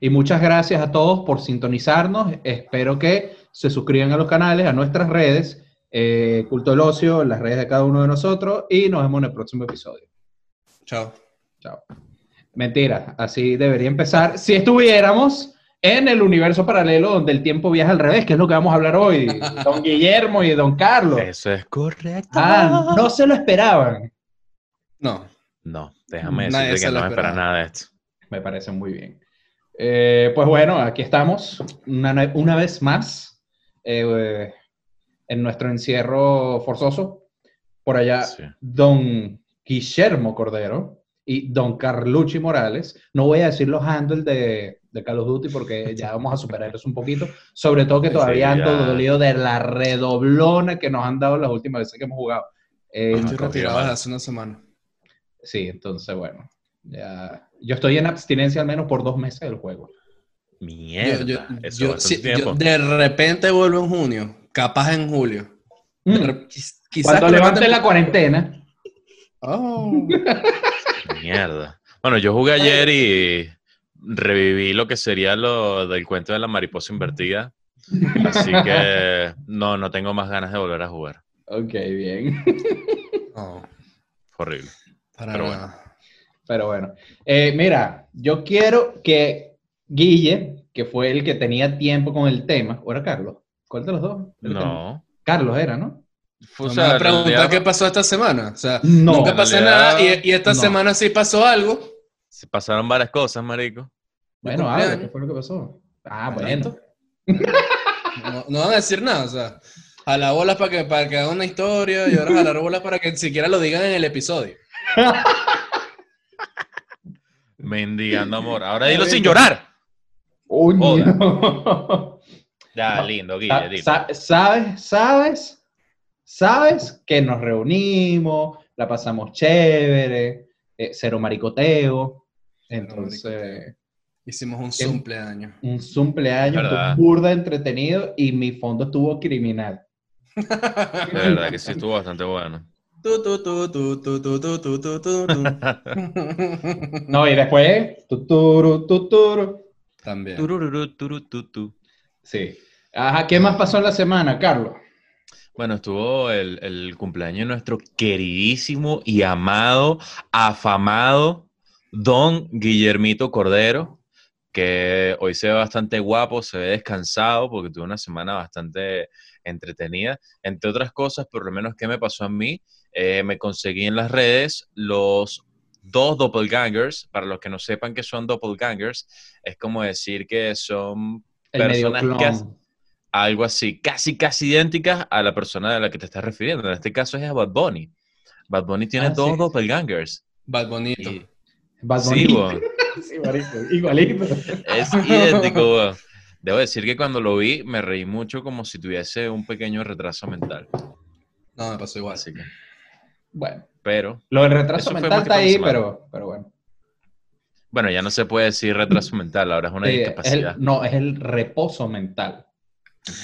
Y muchas gracias a todos por sintonizarnos. Espero que se suscriban a los canales, a nuestras redes, eh, Culto del Ocio, las redes de cada uno de nosotros, y nos vemos en el próximo episodio. Chao. Chao. Mentira, así debería empezar. Si estuviéramos en el universo paralelo donde el tiempo viaja al revés, que es lo que vamos a hablar hoy, don Guillermo y don Carlos. Eso es correcto. Ah, no se lo esperaban. No. No, déjame decirte que no me espera nada de esto. Me parece muy bien. Eh, pues bueno, aquí estamos una, una vez más eh, en nuestro encierro forzoso. Por allá, Sí. don Guillermo Cordero y don Carlucci Morales. No voy a decir los handles de, de Call of Duty porque ya vamos a superarlos un poquito. Sobre todo que Sí, todavía ando ya. dolido de la redoblona que nos han dado las últimas veces que hemos jugado. Eh, Estoy retirado hace una semana. sí, entonces bueno. Ya, yo estoy en abstinencia al menos por dos meses del juego. Mierda. Yo- yo- Eso yo- es sí, bastante tiempo. yo de repente vuelvo en junio, capaz en julio. Mm. re- quizás Cuando levante la cuarentena. Oh. Mierda. Bueno, yo jugué ayer y reviví lo que sería lo del cuento de la mariposa invertida. Así que no, no tengo más ganas de volver a jugar. Ok, bien. Fue horrible. para Pero nada. Pero bueno. Eh, mira, yo quiero que Guille, que fue el que tenía tiempo con el tema, ¿o era Carlos? ¿Cuál de los dos? El No. Carlos era, ¿no? Fue, o No sea, me en preguntar qué pasó esta semana. O sea, No, nunca pasó realidad, nada y, y esta no. semana sí pasó algo. se pasaron varias cosas, marico. Bueno, ¿qué fue lo que pasó? Ah, Bueno. No, no van a decir nada, o sea, jalar bolas para que, para que haga una historia y ahora jalar bolas para que siquiera lo digan en el episodio. Mendigando amor. Ahora dilo sin llorar. Uy, Ya, No. lindo, Guille, sa- ¿Sabes? ¿Sabes? ¿Sabes? Que nos reunimos, la pasamos chévere, eh, cero maricoteo. Entonces, Hicimos un cumpleaños. un cumpleaños burda entretenido y mi fondo estuvo criminal. De verdad que sí estuvo bastante bueno. No, y después. También. Sí. Ajá, ¿qué más pasó en la semana, Carlos? Bueno, estuvo el, el cumpleaños de nuestro queridísimo y amado, afamado don Guillermito Cordero, que hoy se ve bastante guapo, se ve descansado porque tuvo una semana bastante entretenida, entre otras cosas, por lo menos que me pasó a mí, eh, me conseguí en las redes los dos doppelgangers. Para los que no sepan qué son doppelgangers, es como decir que son El Personas que algo así, casi, casi idénticas a la persona a la que te estás refiriendo. En este caso es a Bad Bunny. Bad Bunny tiene Ah, dos sí. doppelgangers. Bad bonito. Y- Bad sí, Bunny. Sí, igualito. es idéntico. Debo decir que cuando lo vi me reí mucho como si tuviese un pequeño retraso mental. No, me pasó igual. Así que, Bueno, pero, lo del retraso mental está ahí, pero, pero bueno. bueno, ya no se puede decir retraso mental, ahora es una Sí, es el- discapacidad. no, es el reposo mental.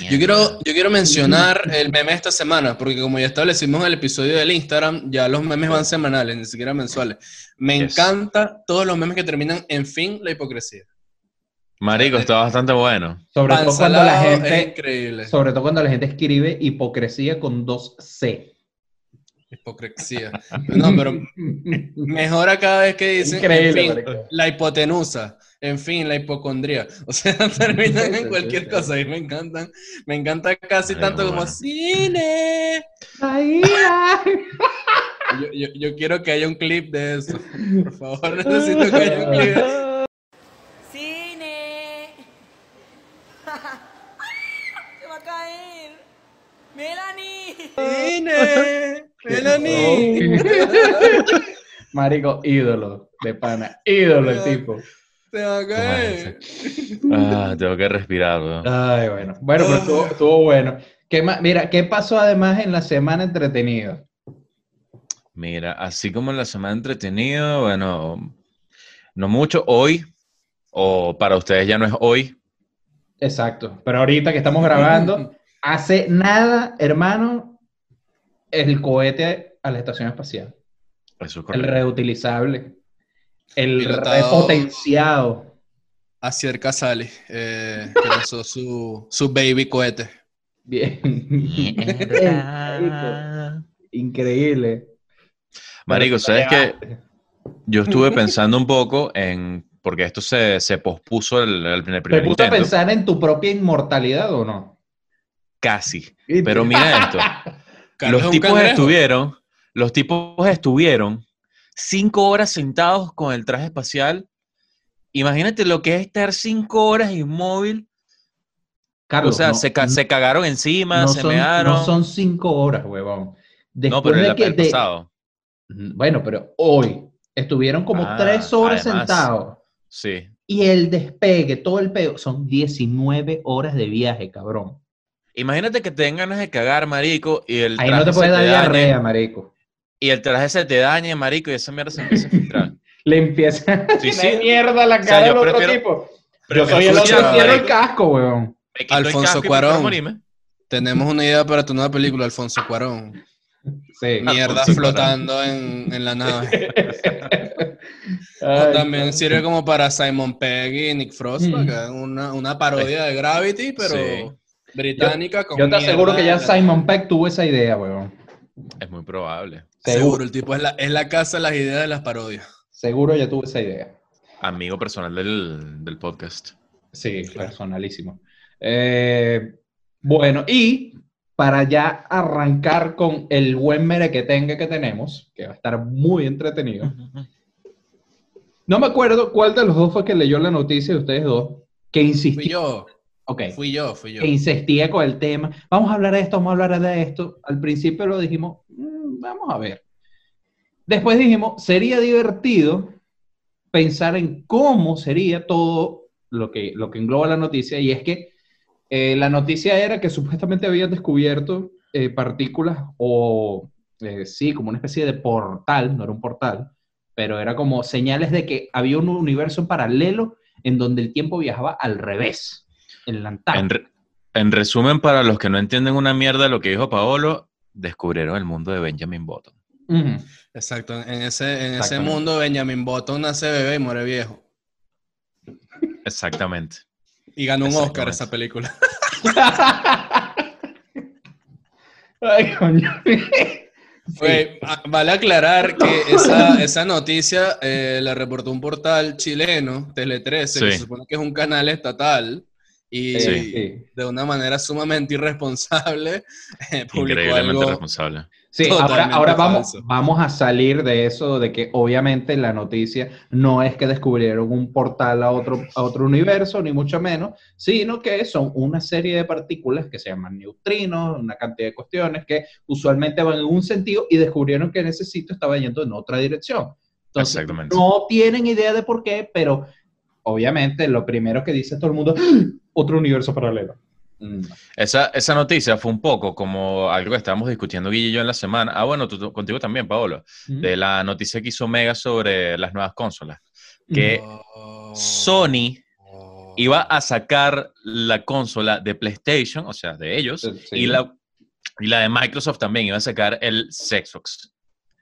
Yo quiero, yo quiero mencionar el meme esta semana, porque como ya establecimos en el episodio del Instagram, ya los memes van semanales, ni siquiera mensuales. Me Yes. encanta todos los memes que terminan en fin la hipocresía. Marico, está bastante bueno. Sobre todo cuando la Pansalado es increíble. sobre todo cuando la gente escribe hipocresía con dos C. Hipocresía. No, pero mejora cada vez que dicen, Increíble, en fin, marico. la hipotenusa, en fin, la hipocondría. O sea, terminan en cualquier cosa y me encantan. Me encanta casi Ay, tanto como cine. Ahí, Yo, yo- yo quiero que haya un clip de eso. Por favor, necesito que haya un clip. de- ¡Cine! ¡Se va a caer! ¡Melanie! ¡Cine! ¡Melanie! Marico, ídolo de pana. Ídolo el tipo. ¡Se va a caer! Ah, tengo que respirar, weón. Ay, bueno. Bueno, pero estuvo, estuvo bueno. ¿Qué más? Mira, ¿qué pasó además en la semana entretenida? Mira, así como en la semana entretenida, bueno, no mucho hoy, o para ustedes ya no es hoy, Exacto. Pero ahorita que estamos grabando, hace nada, hermano, el cohete a la estación espacial. eso es El correcto. reutilizable. El repotenciado. Acier Casali, eh, que lanzó su, su baby cohete. Bien. Increíble. Marico, ¿sabes te qué? Yo estuve pensando un poco en, porque esto se, se pospuso el, el, el ¿Te primer puse a intento, pensar en tu propia inmortalidad o no? casi. Pero mira esto, Carlos los tipos estuvieron, los tipos estuvieron cinco horas sentados con el traje espacial. Imagínate lo que es estar cinco horas inmóvil. Carlos, o sea, no- se, ca- se cagaron encima, no se son, mearon. no son cinco horas, huevón. No, Después pero de el, que el de- pasado. Bueno, pero hoy estuvieron como Ah, tres horas además. sentados. Sí. Y el despegue, todo el pedo, son 19 horas de viaje, cabrón. Imagínate que tengan ganas de cagar, marico, y el Ahí traje no te se puede dar diarrea, marico. y el traje se te dañe, marico, y esa mierda se empieza a filtrar. Le empieza a Sí, sí. mierda la cara yo del otro prefiero- tipo. Yo soy el otro cierro el casco, weón. Alfonso Cuarón. Tenemos una idea para tu nueva película, Alfonso Cuarón. Sí. Mierda Alfonso flotando en, en la nave. O Ay, también no. sirve como para Simon Pegg y Nick Frost, Mm. para que una, una parodia de Gravity, pero Sí. Británica. con Yo te aseguro que ya Simon Peck tuvo esa idea, weón. Es muy probable. Seguro, el tipo es la, es la casa de las ideas de las parodias. Seguro ya tuvo esa idea. Amigo personal del, del podcast. Sí, personalísimo. Eh, bueno, y para ya arrancar con el buen merequetengue que tenemos, que va a estar muy entretenido. No me acuerdo cuál de los dos fue que leyó la noticia de ustedes dos, que Fui insistía, yo, ok, fui yo, fui yo. que insistía con el tema. Vamos a hablar de esto, vamos a hablar de esto. Al principio lo dijimos, "Mm, vamos a ver. Después dijimos, sería divertido pensar en cómo sería todo lo que, lo que engloba la noticia, y es que eh, la noticia era que supuestamente habían descubierto eh, partículas o, eh, sí, como una especie de portal, no era un portal, pero era como señales de que había un universo en paralelo en donde el tiempo viajaba al revés, en la Antártida. En, re- en resumen, para los que no entienden una mierda de lo que dijo Paolo, descubrieron el mundo de Benjamin Button. Exacto, en ese, en ese mundo Benjamin Button nace bebé y muere viejo. Exactamente. Y ganó un Oscar esa película. Ay, coño. Sí. Ah, vale aclarar que esa, esa noticia eh, la reportó un portal chileno, Tele 13, que se supone que es un canal estatal, y Sí. De una manera sumamente irresponsable eh, publicó Increíblemente algo. responsable. Sí, ahora, ahora vamos, vamos a salir de eso, de que obviamente la noticia no es que descubrieron un portal a otro, a otro universo, ni mucho menos, sino que son una serie de partículas que se llaman neutrinos, una cantidad de cuestiones que usualmente van en un sentido y descubrieron que en ese sitio estaba yendo en otra dirección. Entonces, Exactamente. no tienen idea de por qué, pero obviamente lo primero que dice todo el mundo, ¡Ah! Otro universo paralelo. Mm, Esa, esa noticia fue un poco como algo que estábamos discutiendo Guille y yo en la semana. Ah, bueno, tú- tú- contigo también, Paolo. mm, De la noticia que hizo Mega sobre las nuevas consolas. Que. Sony iba a sacar la consola de PlayStation, o sea, de ellos, Sí. y, la, y la de Microsoft también iba a sacar el Xbox.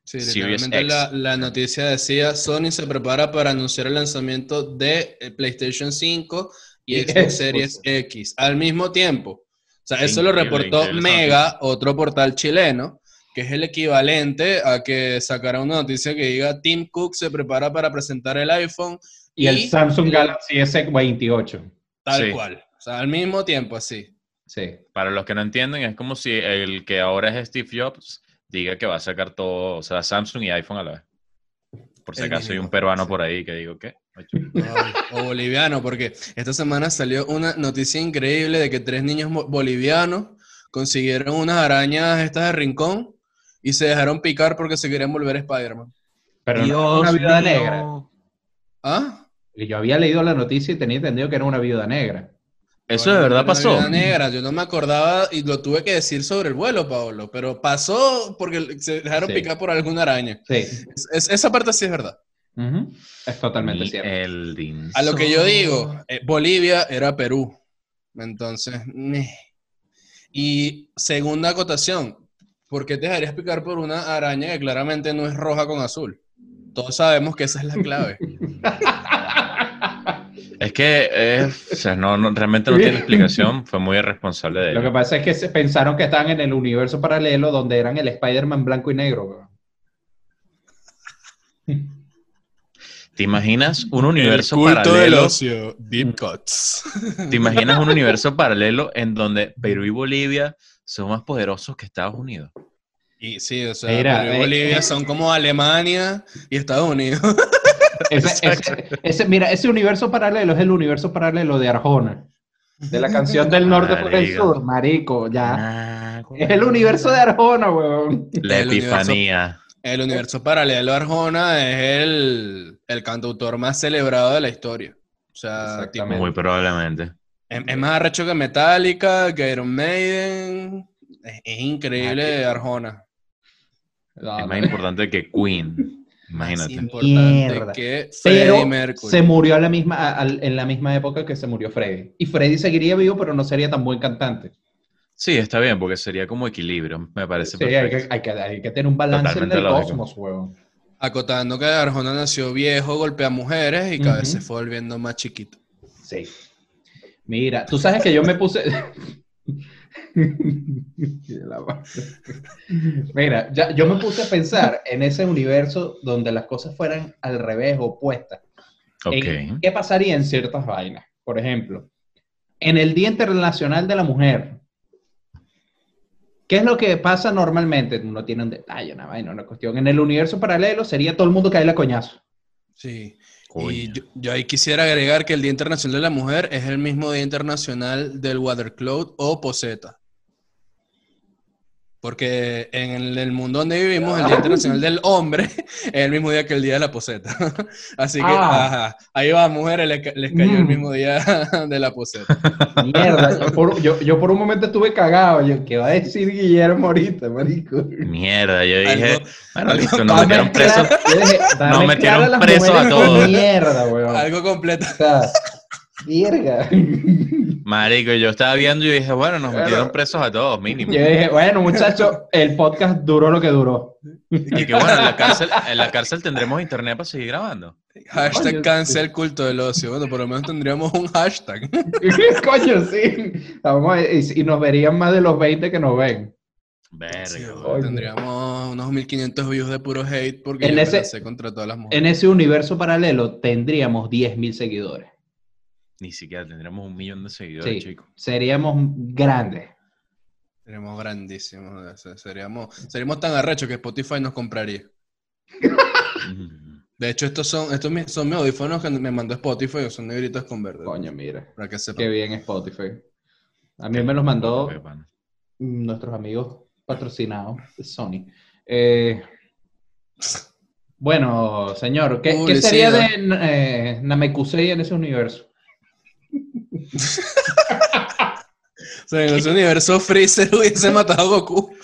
Sí, literalmente la, la noticia decía, Sony se prepara para anunciar el lanzamiento de eh, PlayStation 5 y Xbox. Series X al mismo tiempo. O sea, eso lo reportó Mega, otro portal chileno, que es el equivalente a que sacara una noticia que diga, Tim Cook se prepara para presentar el iPhone Y el Samsung el- Galaxy S28. tal Sí. cual. O sea, al mismo tiempo, así. Sí. Para los que no entienden, es como si el que ahora es Steve Jobs diga que va a sacar todo, o sea, Samsung y iPhone a la vez. Por si El acaso hay un peruano sí. por ahí que digo, ¿qué? O boliviano, porque esta semana salió una noticia increíble de que tres niños bolivianos consiguieron unas arañas estas de rincón y se dejaron picar porque se querían volver Spider-Man. Pero no era una viuda negra. ¿Ah? Y Yo había leído la noticia y tenía entendido que era una viuda negra. Eso de verdad pasó. negra, yo no me acordaba y lo tuve que decir sobre el vuelo, Pablo, pero pasó porque se dejaron Sí. picar por alguna araña. Sí. Es- es- esa parte sí es verdad. Ujú. Es totalmente Ni cierto. el A lo que yo digo, eh, Bolivia era Perú. Entonces, meh. y segunda acotación, ¿por qué te dejarías picar por una araña que claramente no es roja con azul? Todos sabemos que esa es la clave. Es que es- o sea, no, no- realmente no tiene explicación. Fue muy irresponsable de Lo que pasa es que se pensaron que estaban en el universo paralelo donde eran el Spider-Man blanco y negro. ¿Te imaginas un universo el culto del paralelo? ocio, Deep Cuts. ¿Te imaginas un universo paralelo en donde Perú y Bolivia son más poderosos que Estados Unidos? Y sí, o sea, Mira, Perú y eh, Bolivia eh. son como Alemania y Estados Unidos. Ese, ese- ese- mira, ese universo paralelo es el universo paralelo de Arjona. De la canción del norte por el sur, marico, ya. Ah, Es el universo de Arjona, weón. La El universo- epifanía. El universo paralelo de Arjona es el, el cantautor más celebrado de la historia. O sea, tipo. Muy probablemente. es, es más arrecho que Metallica, que Iron Maiden. Es, es increíble Arjona. No, es más importante que Queen. Imagínate. importante Mierda. que Pero se murió a la misma, a- al- en la misma época que se murió Freddy. Y Freddy seguiría vivo, pero no sería tan buen cantante. Sí, está bien, porque sería como equilibrio, me parece Sí, hay perfecto. que, hay, que, hay que tener un balance Totalmente en el lógico. cosmos, weón. Acotando que Arjona nació viejo, golpea mujeres y cada vez se fue volviendo más chiquito. Sí. Mira, tú sabes que yo me puse. La. Mira, ya- yo me puse a pensar en ese universo donde las cosas fueran al revés, opuestas. ¿Qué pasaría en ciertas vainas? Por ejemplo, en el Día Internacional de la Mujer, ¿qué es lo que pasa normalmente? No tiene un detalle, una vaina, una cuestión. En el universo paralelo sería todo el mundo cae a coñazo. Sí. Y yo, yo ahí quisiera agregar que el Día Internacional de la Mujer es el mismo Día Internacional del Watercloud o poseta. Porque en el, mundo donde vivimos, el Día Internacional del Hombre es el mismo día que el Día de la Poseta. Así que, Ah. ajá, ahí va, mujeres, les, les cayó el Mm. mismo día de la poseta. Mierda, yo por, yo- yo por un momento estuve cagado. Yo, ¿qué va a decir Guillermo ahorita, marico? Mierda, yo dije, Algo- bueno, algo listo, nos metieron presos. dije, Nos metieron presos a todos. Mierda, weón. Algo completo. O sea, mierda. Marico, yo estaba viendo y dije, bueno, nos metieron presos a todos, mínimo. Yo dije, bueno, muchachos, el podcast duró lo que duró. Y que bueno, en la cárcel, en la cárcel tendremos internet para seguir grabando. Hashtag Coño, cancel culto del ocio. Bueno, por lo menos tendríamos un hashtag. Coño, sí. Vamos a- y, y nos verían más de los 20 que nos ven. Verga, Sí, tendríamos unos 1500 views de puro hate porque En ese- lancé contra todas las mujeres. En ese universo paralelo tendríamos 10.000 seguidores. Ni siquiera tendremos un millón de seguidores, Sí, chicos. seríamos grandes. Seríamos grandísimos. o sea, Seríamos, seríamos tan arrechos que Spotify nos compraría. De hecho, estos son, estos son mis audífonos que me mandó Spotify, son negritos con verde. Coño, mira. Para que Qué sepan. bien Spotify. A mí me los mandó Qué nuestros amigos patrocinados de Sony. Eh, bueno, señor, ¿qué, qué sería de eh, Namekusei en ese universo? O sea, en ese universo Freezer hubiese matado a Goku.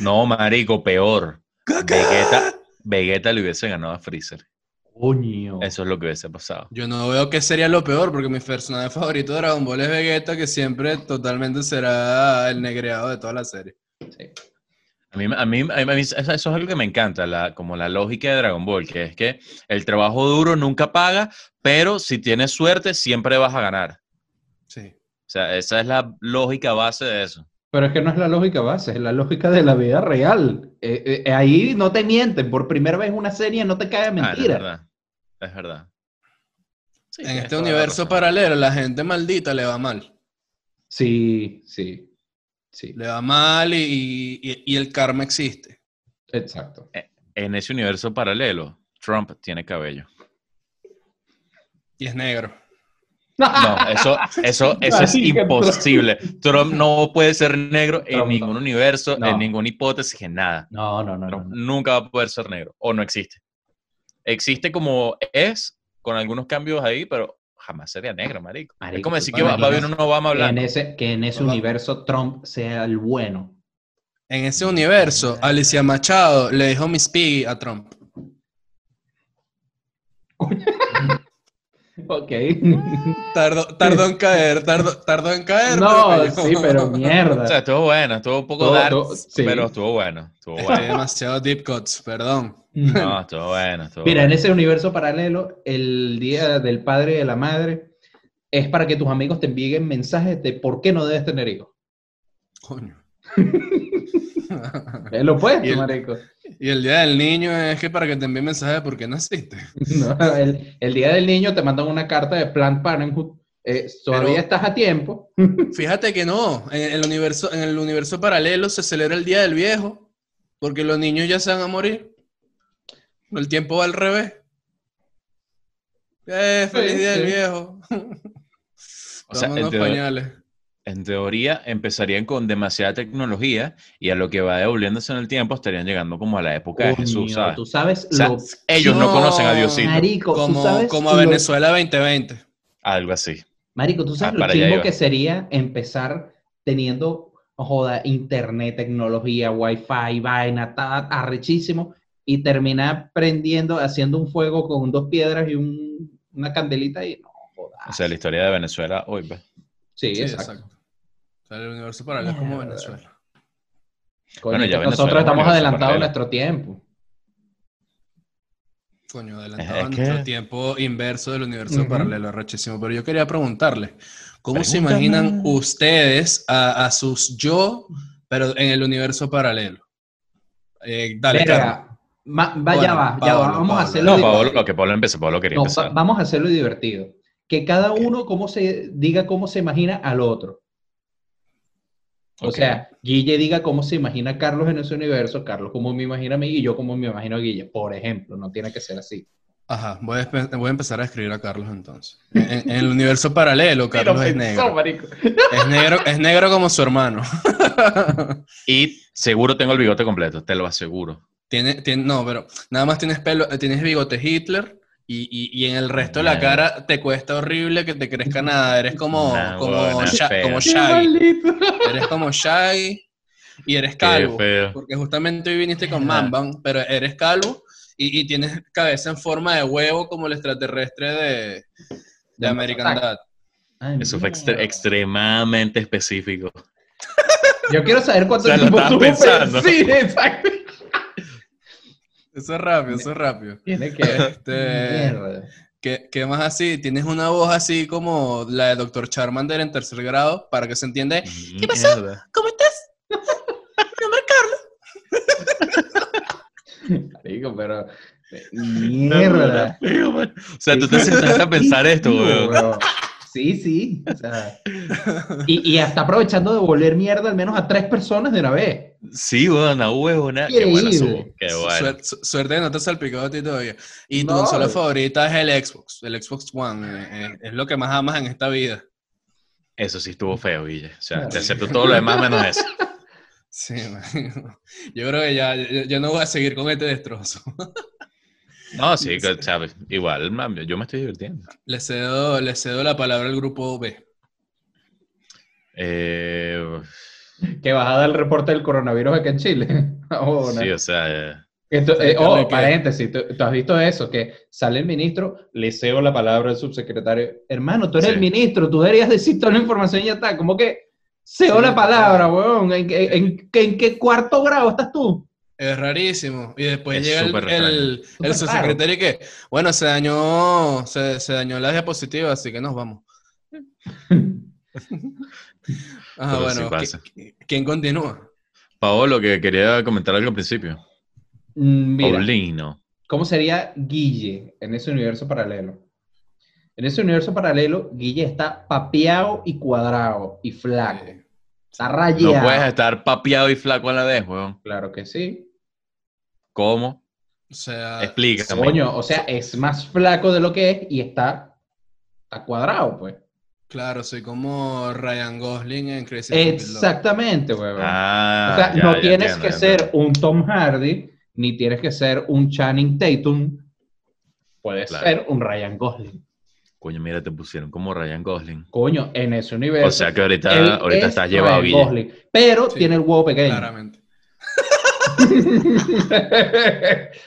No, marico, peor. Vegeta, Vegeta le hubiese ganado a Freezer. Coño. Eso es lo que hubiese pasado. Yo no veo que sería lo peor, porque mi personaje favorito de Dragon Ball es Vegeta, que siempre totalmente será el negreado de toda la serie. Sí. A mí, a mí, a mí- eso eso es algo que me encanta, la, como la lógica de Dragon Ball, que es que el trabajo duro nunca paga, pero si tienes suerte siempre vas a ganar. Sí. O sea, esa es la lógica base de eso. Pero es que no es la lógica base, es la lógica de la vida real. Eh, eh, ahí no te mienten, por primera vez en una serie no te cae Ah, es mentira. verdad. Es verdad. Sí, En este universo paralelo, la gente maldita le va mal. sí, sí, sí, Le va mal y, y- y el karma existe. exacto. En ese universo paralelo, Trump tiene cabello. Y es negro. No, eso, eso, eso es imposible. Trump no puede ser negro en Trump ningún universo, No. en ninguna hipótesis, en nada. No, no, no, no. Trump no. nunca va a poder ser negro, o no existe. Existe como es, con algunos cambios ahí, pero jamás sería negro, marico. Marico, es como decir ¿tú que va, va a haber un Obama Que en blanco. ese, que en ese universo Trump sea el bueno. En ese universo, Alicia Machado le dijo Miss Piggy a Trump. Ok. Tardó, tardó en caer, tardó, tardó en caer. No, sí, pero mierda. O sea, estuvo bueno, estuvo un poco dark, sí. pero estuvo bueno. Estuvo bueno. demasiado deep cuts, perdón. No, estuvo bueno. Estuvo Mira, en ese universo paralelo, el día del padre y de la madre es para que tus amigos te envíen mensajes de por qué no debes tener hijos. Coño. Es lo Y el- marico. Y el día del niño es que para que te envíen mensaje de por qué naciste. No, el, el día del niño te mandan una carta de Planned Parenthood. eh, todavía Pero- estás a tiempo. Fíjate que no, en el universo, en el universo paralelo se celebra el día del viejo, porque los niños ya se van a morir. El tiempo va al revés. Eh, feliz Sí, día del viejo. O sea, en teoría- pañales. En teoría, empezarían con demasiada tecnología y a lo que va devolviéndose en el tiempo estarían llegando como a la época de Jesús, Coño, ¿sabes? Tú sabes O sea, lo ellos no, No, conocen a Diosito. marico, tú Como, sabes como a lo- Venezuela 2020. Algo así. Marico, tú sabes Ah, lo chimbo que sería empezar teniendo, joda, internet, tecnología, wifi, vaina, ta, arrechísimo, y terminar prendiendo, haciendo un fuego con dos piedras y un- una candelita y no, joda. O sea, la historia de Venezuela hoy, pues. sí, Sí, exacto. exacto. Sea, el universo paralelo es como. Venezuela. Coño, Bueno, ya nosotros estamos adelantados a paralelo. nuestro tiempo. Coño, adelantado Es a que- nuestro tiempo inverso del universo paralelo, arrechísimo. Pero yo quería preguntarle, ¿cómo se imaginan ustedes a, a sus yo, pero en el universo paralelo? Eh, dale, ma- va, ya va, ya va, vamos a hacerlo. No, lo que Pablo empezó, Pablo quería no, empezar. va- vamos a hacerlo divertido. Que cada uno cómo se, diga cómo se imagina al otro. O Ok. sea, Guille diga cómo se imagina a Carlos en ese universo, Carlos cómo me imagina a mí y yo cómo me imagino a Guille. Por ejemplo, no tiene que ser así. Ajá, voy a, voy a empezar a escribir a Carlos entonces. En, en el universo paralelo, Carlos es negro. marico. Es negro. Es negro como su hermano. Y seguro tengo el bigote completo, te lo aseguro. Tiene, tiene, no, pero nada más tienes pelo, tienes bigote Hitler y, y- y en el resto de la cara te cuesta horrible que te crezca nada. Eres como, Nah, como, huevona, Sha- feo. como Qué Shaggy. Eres como Shaggy y eres calvo. Porque justamente hoy viniste con. Mamban, pero eres calvo y, y tienes cabeza en forma de huevo como el extraterrestre de, de American. Dad. Ay, Eso fue extre- extremadamente específico. Yo quiero saber cuánto O sea, lo tiempo tuvo pensando. Sí, exacto. Eso es rápido, eso es rápido. Tiene que. Este, Mierda. ¿qué, qué más así? Tienes una voz así como la de Dr. Charmander en tercer grado para que se entienda. ¿Qué pasó? Mierda. ¿Cómo estás? Mi nombre es Carlos. Marico, pero. Mierda. O sea, tú te sentaste a pensar esto, weón. Sí, sí. o sea, y, y hasta aprovechando de volver mierda al menos a tres personas de una vez. Sí, weón, una huevona. Qué buena subo. Qué bueno. Suer- su- suerte de no te has salpicado a ti todavía. Y tu No. consola favorita es el Xbox, el Xbox One. eh, eh, es lo que más amas en esta vida. Eso sí estuvo feo, Guille. O sea, te acepto todo lo demás menos eso. Sí, man. yo creo que ya, ya, ya no voy a seguir con este destrozo. No, sí, que, sabes, igual, man, yo me estoy divirtiendo. Le cedo, le cedo la palabra al grupo B. Eh, Que vas a dar el reporte del coronavirus acá en Chile. Oh, sí, no. o sea, eh, Esto- eh, oh, paréntesis, ¿tú, tú has visto eso, que sale el ministro, le cedo la palabra al subsecretario. Hermano, tú eres Sí. el ministro, tú deberías decir toda la información y ya está. ¿Cómo que cedo Sí, la palabra, claro. weón? ¿En, qué- en, qué- en qué cuarto grado estás tú? Es rarísimo. Y después Es llega el, el, subsecretario y que, bueno, se dañó, se, se dañó la diapositiva, así que nos vamos. Sí bueno, pasa. ¿qui- ¿quién continúa? Paolo, que quería comentar algo al principio. Mm, Mira, Paulino. ¿cómo sería Guille en ese universo paralelo? En ese universo paralelo, Guille está papeado y cuadrado y flaco. Eh, Está No rayado. puedes estar papeado y flaco a la vez, weón. Claro que sí. ¿Cómo? o sea, Explícame. Coño, o sea, es más flaco de lo que es y está, está cuadrado, pues. Claro, soy como Ryan Gosling en Crazy. Exactamente, weón. Ah, o sea, ya, no ya tienes entiendo, que ya ser un Tom Hardy, ni tienes que ser un Channing Tatum. Puedes Claro. ser un Ryan Gosling. Coño, mira, te pusieron como Ryan Gosling. Coño, en ese universo. O sea que ahorita, ahorita es estás llevado. Gosling, pero Sí, tiene el huevo pequeño. Claramente.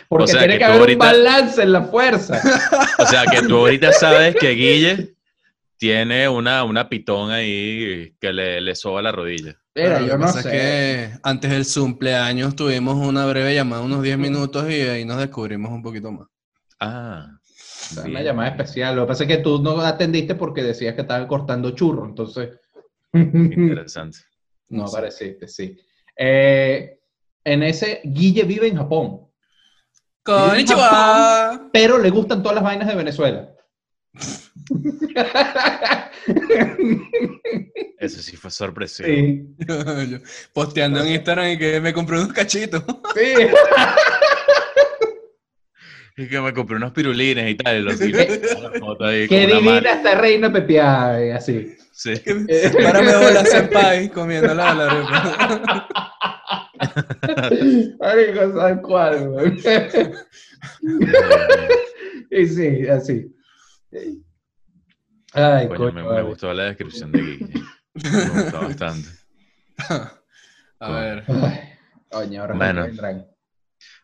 Porque O sea, tiene que haber ahorita- un balance en la fuerza. O sea, que tú ahorita sabes que Guille tiene una, una pitón ahí que le, le soba la rodilla. Mira, yo que no pasa sé. es que antes del cumpleaños tuvimos una breve llamada, unos 10 minutos, y ahí nos descubrimos un poquito más. Ah. Una bien. llamada especial. Lo que pasa es que tú no atendiste porque decías que estaban cortando churro, entonces Interesante. no apareciste, sí. Eh, en ese, Guille vive en Japón, ¡Konnichiwa! pero le gustan todas las vainas de Venezuela. Eso sí fue sorpresivo. sí. Yo Posteando en Instagram y que me compré unos cachitos. Sí. Y que me compré unos pirulines y tal. Y los y ahí Qué divina esta reina pepeada, eh, así. Sí. Párame bola senpai comiendo la la arepa. Marico, ¿sabes cuál? y sí, así. Ay, Coño, coño, me, gustó la descripción de Guille. Me gustó bastante. A ver. Coño, ahora Bueno. me vendrán.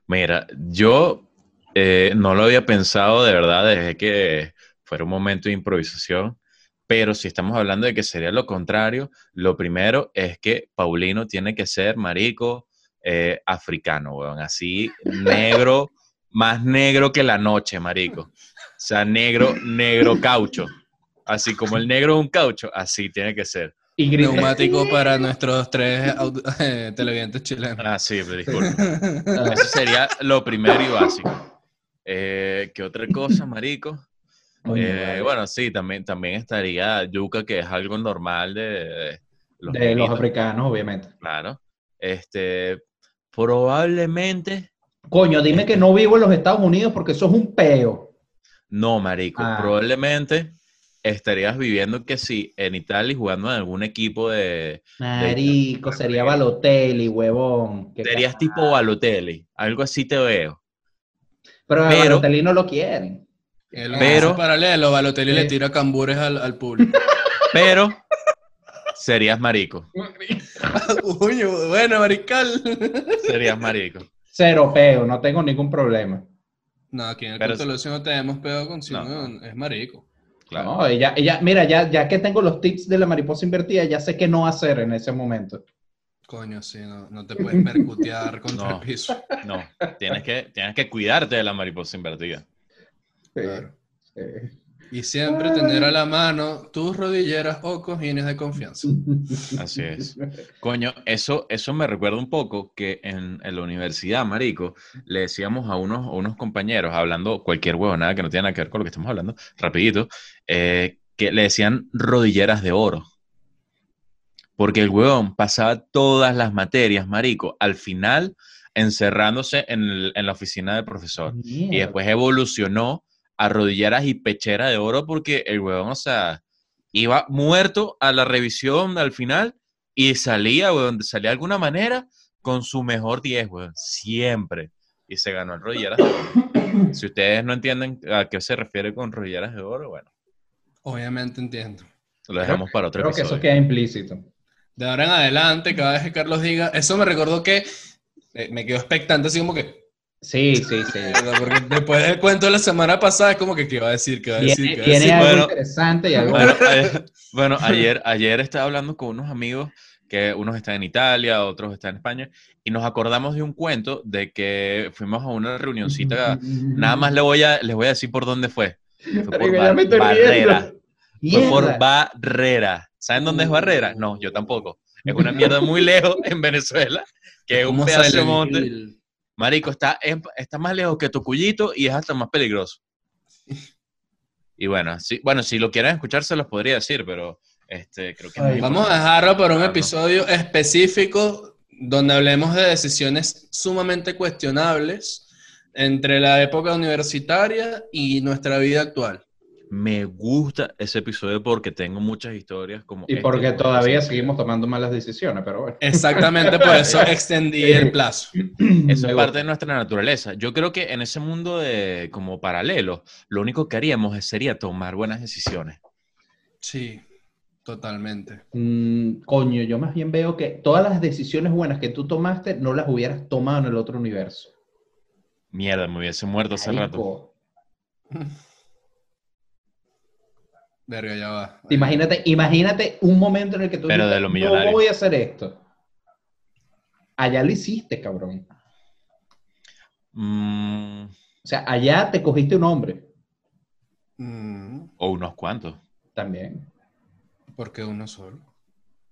Mira, yo eh, no lo había pensado de verdad desde que fuera un momento de improvisación, pero si estamos hablando de que sería lo contrario, lo primero es que Paulino tiene que ser marico eh, africano, weón, así negro, más negro que la noche, marico. O sea, negro, negro caucho. Así como el negro es un caucho, así tiene que ser. Y grita. Neumático para nuestros tres eh, televidentes chilenos. Ah, sí, pero disculpa. Eso sería lo primero y básico. Eh, ¿Qué otra cosa, marico? Eh, vale. bueno, sí, también, también estaría yuca, que es algo normal de, de los, de los negritos, africanos, obviamente. Claro. Este, probablemente, Coño, dime que no vivo en los Estados Unidos porque eso es un peo. no, marico, Ah. probablemente estarías viviendo que sí, en Italia y jugando en algún equipo de... Marico, de- sería Balotelli, huevón. Serías tipo Balotelli, algo así te veo. Pero Balotelli no lo quieren. El Pero- pero, paralelo, Balotelli le tira cambures al, al público. Pero serías marico, Uy, bueno, marical. serías marico. Cero peo, no tengo ningún problema. No, aquí en el Pero- no tenemos pedo con si no, es marico. Claro. No, ella, ella, mira, ya, ya que tengo los tips de la mariposa invertida, ya sé qué no hacer en ese momento. Coño, sí, no, no te puedes percutear contra No. el piso. No, tienes que, tienes que cuidarte de la mariposa invertida. Claro. Sí. Y siempre tener a la mano tus rodilleras o cojines de confianza. Así es. Coño, eso, eso me recuerda un poco que en, en la universidad, marico, le decíamos a unos, a unos compañeros, hablando cualquier huevonada que no tiene nada que ver con lo que estamos hablando, rapidito, eh, que le decían rodilleras de oro. Porque el huevón pasaba todas las materias, marico, al final encerrándose en, el- en la oficina del profesor. Y después evolucionó a rodilleras y pechera de oro porque el huevón, o sea, iba muerto a la revisión al final y salía, huevón, salía de alguna manera con su mejor 10, huevón, siempre. Y se ganó el rodilleras de oro. Si ustedes no entienden a qué se refiere con rodilleras de oro, bueno, Obviamente entiendo. lo dejamos para otro Creo que eso queda implícito. De ahora en adelante, cada vez que Carlos diga, eso me recordó que eh, me quedo expectante, así como que, Sí, sí, sí. porque después del cuento de la semana pasada es como que, ¿qué va a decir? ¿Qué va a decir? Tiene, ¿Qué va tiene decir? algo Bueno, interesante y algo. Bueno, a- bueno, ayer, ayer estaba hablando con unos amigos que unos están en Italia, otros están en España, y nos acordamos de un cuento de que fuimos a una reunioncita. Nada más le voy a, les voy a decir por dónde fue. Fue por Bar- Barrera. Fue por. Barrera. ¿Saben dónde es Barrera? No, yo tampoco. Es una mierda muy lejos en Venezuela, que es un ¿Cómo pedazo de monte. Marico, está, es- está más lejos que Tocuyito y es hasta más peligroso. Y bueno, sí, bueno, si lo quieren escuchar se los podría decir, pero este, creo que... Ay, Vamos a dejarlo para un episodio específico donde hablemos de decisiones sumamente cuestionables entre la época universitaria y nuestra vida actual. Me gusta ese episodio porque tengo muchas historias como... Y este, porque como todavía seguimos tomando malas decisiones, pero bueno. Exactamente por eso extendí el plazo. Eso es parte de nuestra naturaleza. Yo creo que en ese mundo de como paralelo, lo único que haríamos sería tomar buenas decisiones. Sí. Totalmente. Mm, coño, yo más bien veo que todas las decisiones buenas que tú tomaste no las hubieras tomado en el otro universo. Mierda, me hubiese muerto hace rato. Verga, ya va. Imagínate, imagínate un momento en el que tú Pero de dices, no millonarios". voy a hacer esto. Allá lo hiciste, cabrón. Mm, O sea, allá te cogiste un hombre Mm, o unos cuantos, también. ¿Por qué uno solo?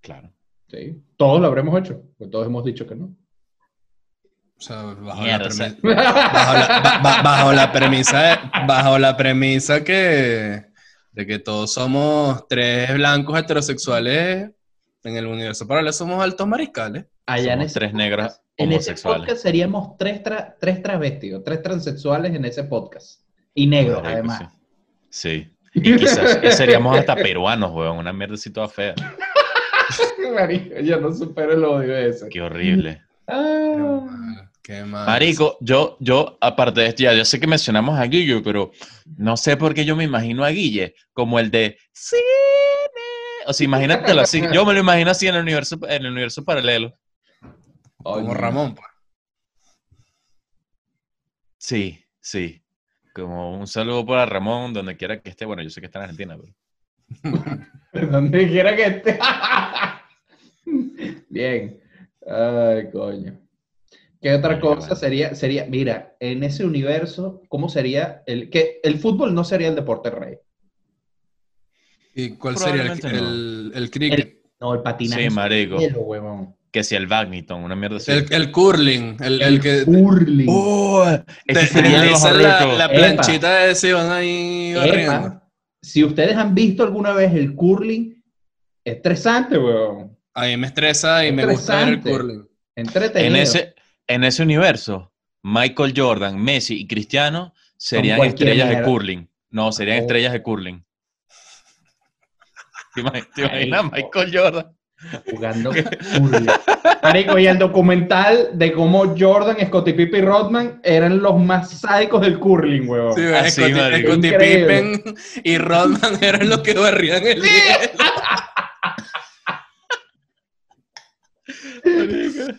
claro. Sí. Todos lo habremos hecho, pues todos hemos dicho que no. O sea, bajo, Mierda, la, o sea- premi- bajo, la, ba- ba- bajo la premisa, bajo la premisa que de que todos somos tres blancos heterosexuales en el universo paralelo somos altos mariscales. Allá en Somos tres podcast- negras En ese homosexuales. podcast seríamos tres, tra- tres travestidos, tres transexuales en ese podcast. Y negros, Marico, además. Sí. Sí. Y quizás seríamos hasta peruanos, weón. Una mierda así toda fea. Marico, yo no supero el odio ese. Qué horrible. Ah. Mal, qué mal. Marico, yo, yo, aparte de esto, ya yo sé que mencionamos a Guille, pero no sé por qué yo me imagino a Guille como el de cine. O sea, imagínatelo así. Yo me lo imagino así en el universo, en el universo paralelo. como Ramón, pues. Sí, sí. Como un saludo para Ramón, donde quiera que esté. Bueno, yo sé que está en Argentina, pero. Donde quiera que esté. Bien. Ay, coño. ¿Qué otra cosa bueno. sería? Sería, mira, en ese universo, ¿cómo sería el que el fútbol no sería el deporte rey? ¿Y cuál sería el, no. el, el cricket? No, el patinaje. Sí, marico. huevón. Que si el badminton, una mierda así. El, el curling, el, el que curling. ¡Oh! Ese sería el la, planchita de ese van ahí barriendo. Epa, si ustedes han visto alguna vez el curling, estresante, huevón. A mí me estresa y me gusta ver el curling. Entretenido. En ese, en ese universo, Michael Jordan, Messi y Cristiano serían cualquier estrellas de curling. No, serían Oh. estrellas de curling. ¿Te imaginas Michael Jordan? jugando curling. Marico, y el documental de cómo Jordan, Scottie Pippen y Rodman eran los más sádicos del curling, huevón. Sí, sí, Scottie. Pippen y Rodman eran los que barrían el hielo.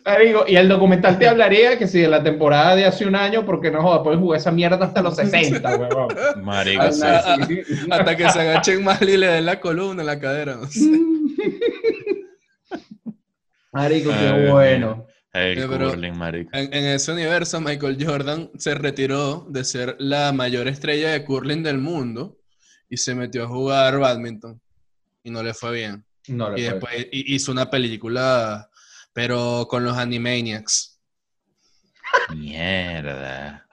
Marico, y el documental te hablaría que si de la temporada de hace un año, porque no joda, pueden jugar esa mierda hasta los 60, huevón. Marico, sí. Hasta que se agachen mal y le den la columna, la cadera. no sé. Marico, qué bueno. El Sí, pero- curling, marico. En, en ese universo, Michael Jordan se retiró de ser la mayor estrella de curling del mundo y se metió a jugar badminton. Y no le fue bien. No le Y fue. después hi- hizo una película, pero con los Animaniacs. Mierda.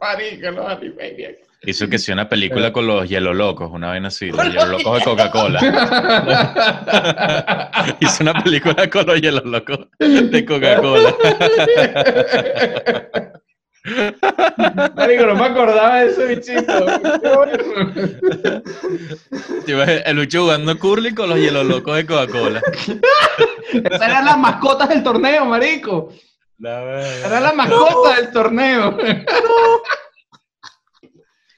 Marico, los Animaniacs. Hizo que sea una película con los hielo locos, una vaina así, los hielo locos de Coca-Cola. Hizo una película con los hielos locos de Coca-Cola. Marico, no me acordaba de ese bichito. El Lucho jugando curling con los hielos locos de Coca-Cola. Esas eran las mascotas del torneo, marico. La Eran las mascotas del torneo.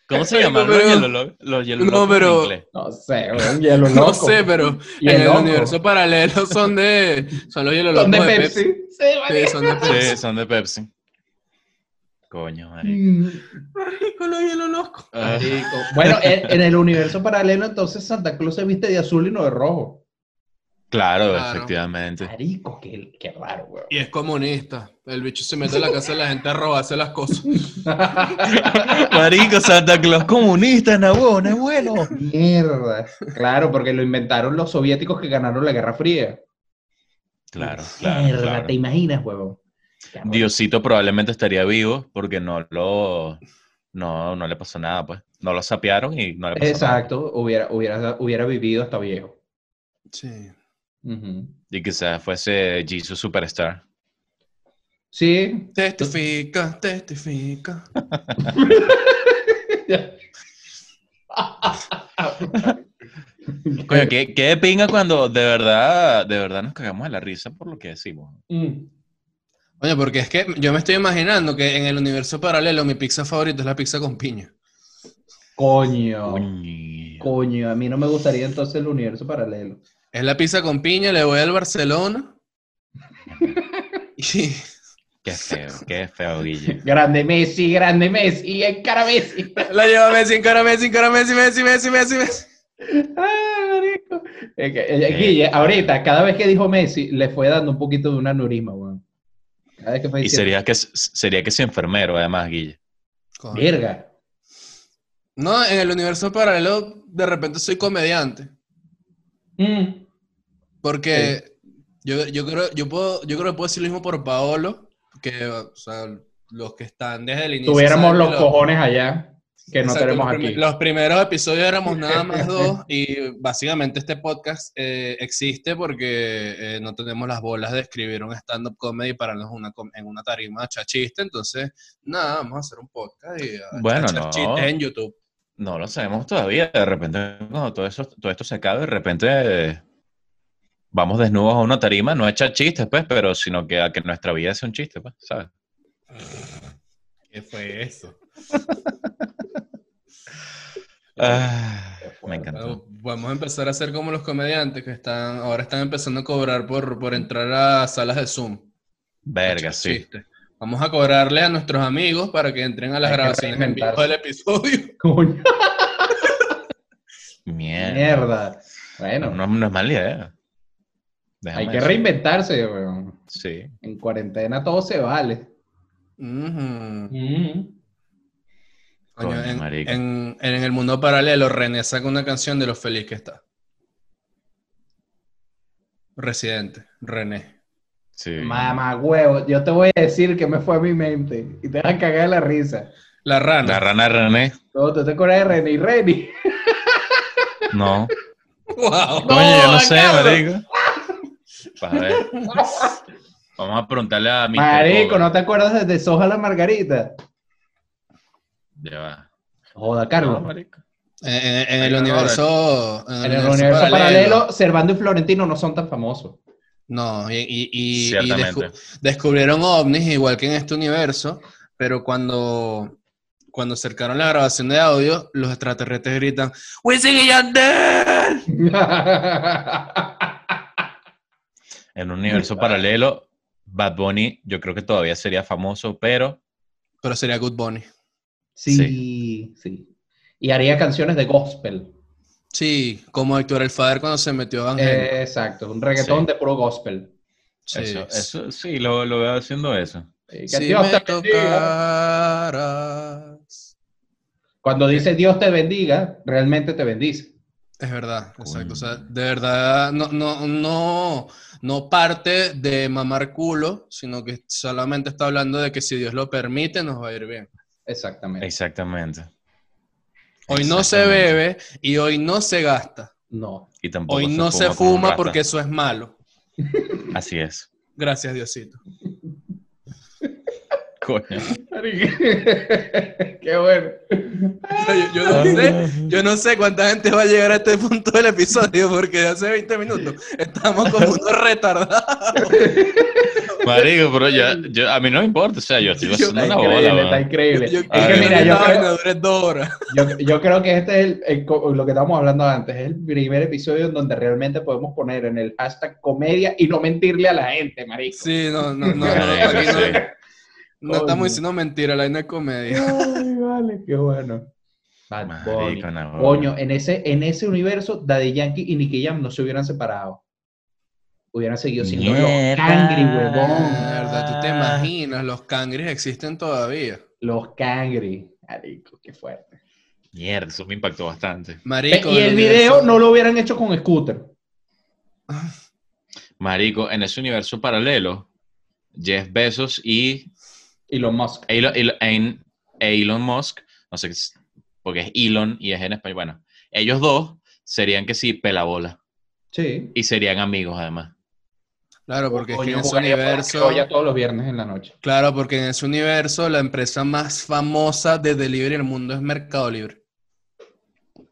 ¿Cómo se llaman los hielos? Los hielos No, locos pero-. No sé, un hielo loco. No sé, pero en el universo paralelo son de. Son los hielos Son locos de de Pepsi. Pepsi. Sí, marico. Sí, son de Pepsi. Sí, son de Pepsi. Coño, marico. Mm, Con los hielos locos. Ah, marico. Bueno, en, en el universo paralelo, entonces Santa Claus se viste de azul y no de rojo. claro, Claro. efectivamente. Marico, qué, qué raro, weón. Y es comunista. El bicho se mete a la casa de la gente a robarse las cosas. Marico, Santa Claus comunista, Nabón, es bueno. Mierda. Claro, porque lo inventaron los soviéticos que ganaron la Guerra Fría. Claro, claro, Mierda, claro. ¿te imaginas, huevón? Diosito probablemente estaría vivo porque no lo no, no le pasó nada, pues. No lo sapearon y no le pasó nada. Exacto, hubiera, hubiera, hubiera vivido hasta viejo. Sí. Y quizás fuese Jesus Superstar. Sí. Testifica, testifica. Coño, ¿qué, qué de pinga cuando de verdad, de verdad nos cagamos de la risa por lo que decimos. Mm. Oye, porque es que yo me estoy imaginando que en el universo paralelo mi pizza favorita es la pizza con piña. Coño. Coño. Coño, a mí no me gustaría entonces el universo paralelo. Es la pizza con piña, le voy al Barcelona. Y Qué feo, qué feo, Guille. Grande Messi, grande Messi, encara Messi. la lleva Messi, encara Messi, encara Messi, Messi, Messi, Messi, Messi. Ay, marico. Eh, Guille, ahorita, cada vez que dijo Messi, le fue dando un poquito de un aneurisma, weón. Cada vez que fue Y sería que, sería que es enfermero, además, Guille. Verga. No, en el universo paralelo, de repente soy comediante. Mm. Porque yo, yo creo, yo puedo, yo creo que puedo decir lo mismo por Paolo, que o sea, los que están desde el inicio. Tuviéramos los que cojones allá, que no Exacto, tenemos los aquí. Los primeros episodios éramos nada más dos y básicamente este podcast eh, existe porque eh, no tenemos las bolas de escribir un stand-up comedy para en una, en una tarima chachista, entonces nada, vamos a hacer un podcast y a Bueno, echar no. chistes en YouTube. No lo sabemos todavía. De repente, cuando todo, eso, todo esto se acabe, de repente eh, vamos desnudos a una tarima, no a echar chistes, pues, pero sino que a que nuestra vida sea un chiste, pues, ¿sabes? ¿Qué fue eso? Ah, me encantó. Vamos a empezar a hacer como los comediantes que están, ahora están empezando a cobrar por, por entrar a salas de Zoom. Verga, sí. Vamos a cobrarle a nuestros amigos para que entren a las Hay grabaciones en vivo del episodio. Coño, Mierda. mierda. Bueno, No, no es mala idea. Déjame hay que decir. reinventarse, weón. Sí. En cuarentena todo se vale. Ujú. Mm. Coño, Coño, en, marico. en- en el mundo paralelo, René saca una canción de lo feliz que está. Residente, René. Sí. Mamá huevo, yo te voy a decir que me fue a mi mente y te vas a cagar de la risa. La rana. La rana René. No, ¿tú te acuerdas de René y Reni? No. Wow. Coño, yo no sé, cabrón. marico. Ver. Vamos a preguntarle a mi Marico, ¿no te acuerdas de, de Soja la Margarita? Ya va. Joda, Carlos. En, en- en el universo, en en el universo paralelo, Servando y Florentino no son tan famosos. No, y, y- y- y Ciertamente. descu- descubrieron ovnis igual que en este universo, pero cuando, cuando acercaron la grabación de audio, los extraterrestres gritan, ¡Wisin y Yandel! En un universo paralelo, Bad Bunny, yo creo que todavía sería famoso, pero Pero sería Good Bunny. Sí, sí. Y haría canciones de gospel. Sí, como Héctor el Fader cuando se metió a Ángel. Eh, exacto, un reggaetón Sí. de puro gospel. Sí. eso, eso sí, lo, lo veo haciendo eso. Que Si Dios me te bendiga. tocaras. Cuando dice Dios te bendiga, realmente te bendice. Es verdad, exacto. O sea, de verdad, no, no, no, no parte de mamar culo, sino que solamente está hablando de que si Dios lo permite, nos va a ir bien. Exactamente. Exactamente. Hoy no se bebe y hoy no se gasta. No. Y tampoco Hoy no se un fuma rata. porque eso es malo. Así es. Gracias, Diosito. Coño. Qué bueno. O sea, yo, yo no sé, yo no sé cuánta gente va a llegar a este punto del episodio porque hace 20 minutos estamos como unos retardados. Marico, pero ya, yo- a mí no me importa, o sea, yo estoy haciendo una bola. está increíble. Yo, es que mira, yo creo, vaina dure dos horas. yo, yo creo que este es el, lo que estábamos hablando antes, es el primer episodio en donde realmente podemos poner en el hashtag comedia y no mentirle a la gente, marico. Sí, no, no, no, no, Marico, aquí no- sí. No estamos diciendo mentira, la vaina es comedia. Ay, vale, qué bueno. Bad Bunny. Marico, no, Coño, en ese, en ese universo, Daddy Yankee y Nicky Jam no se hubieran separado. Hubieran seguido siendo los Mierda. cangri, huevón. Mierda, tú te imaginas, los cangres existen todavía. Los cangri. Marico, qué fuerte. Mierda, eso me impactó bastante. Marico, y el video universo- no lo hubieran hecho con scooter. Marico, en ese universo paralelo, Jeff Bezos y Elon Musk. Elon, Elon- Musk, no sé, qué es- porque es Elon y es en español. Bueno, ellos dos serían que sí, pelabola. Sí. Y serían amigos además. Claro, porque es que Coño, en ese universo. criolla todos los viernes en la noche. Claro, porque en ese universo la empresa más famosa de delivery en el mundo es Mercado Libre.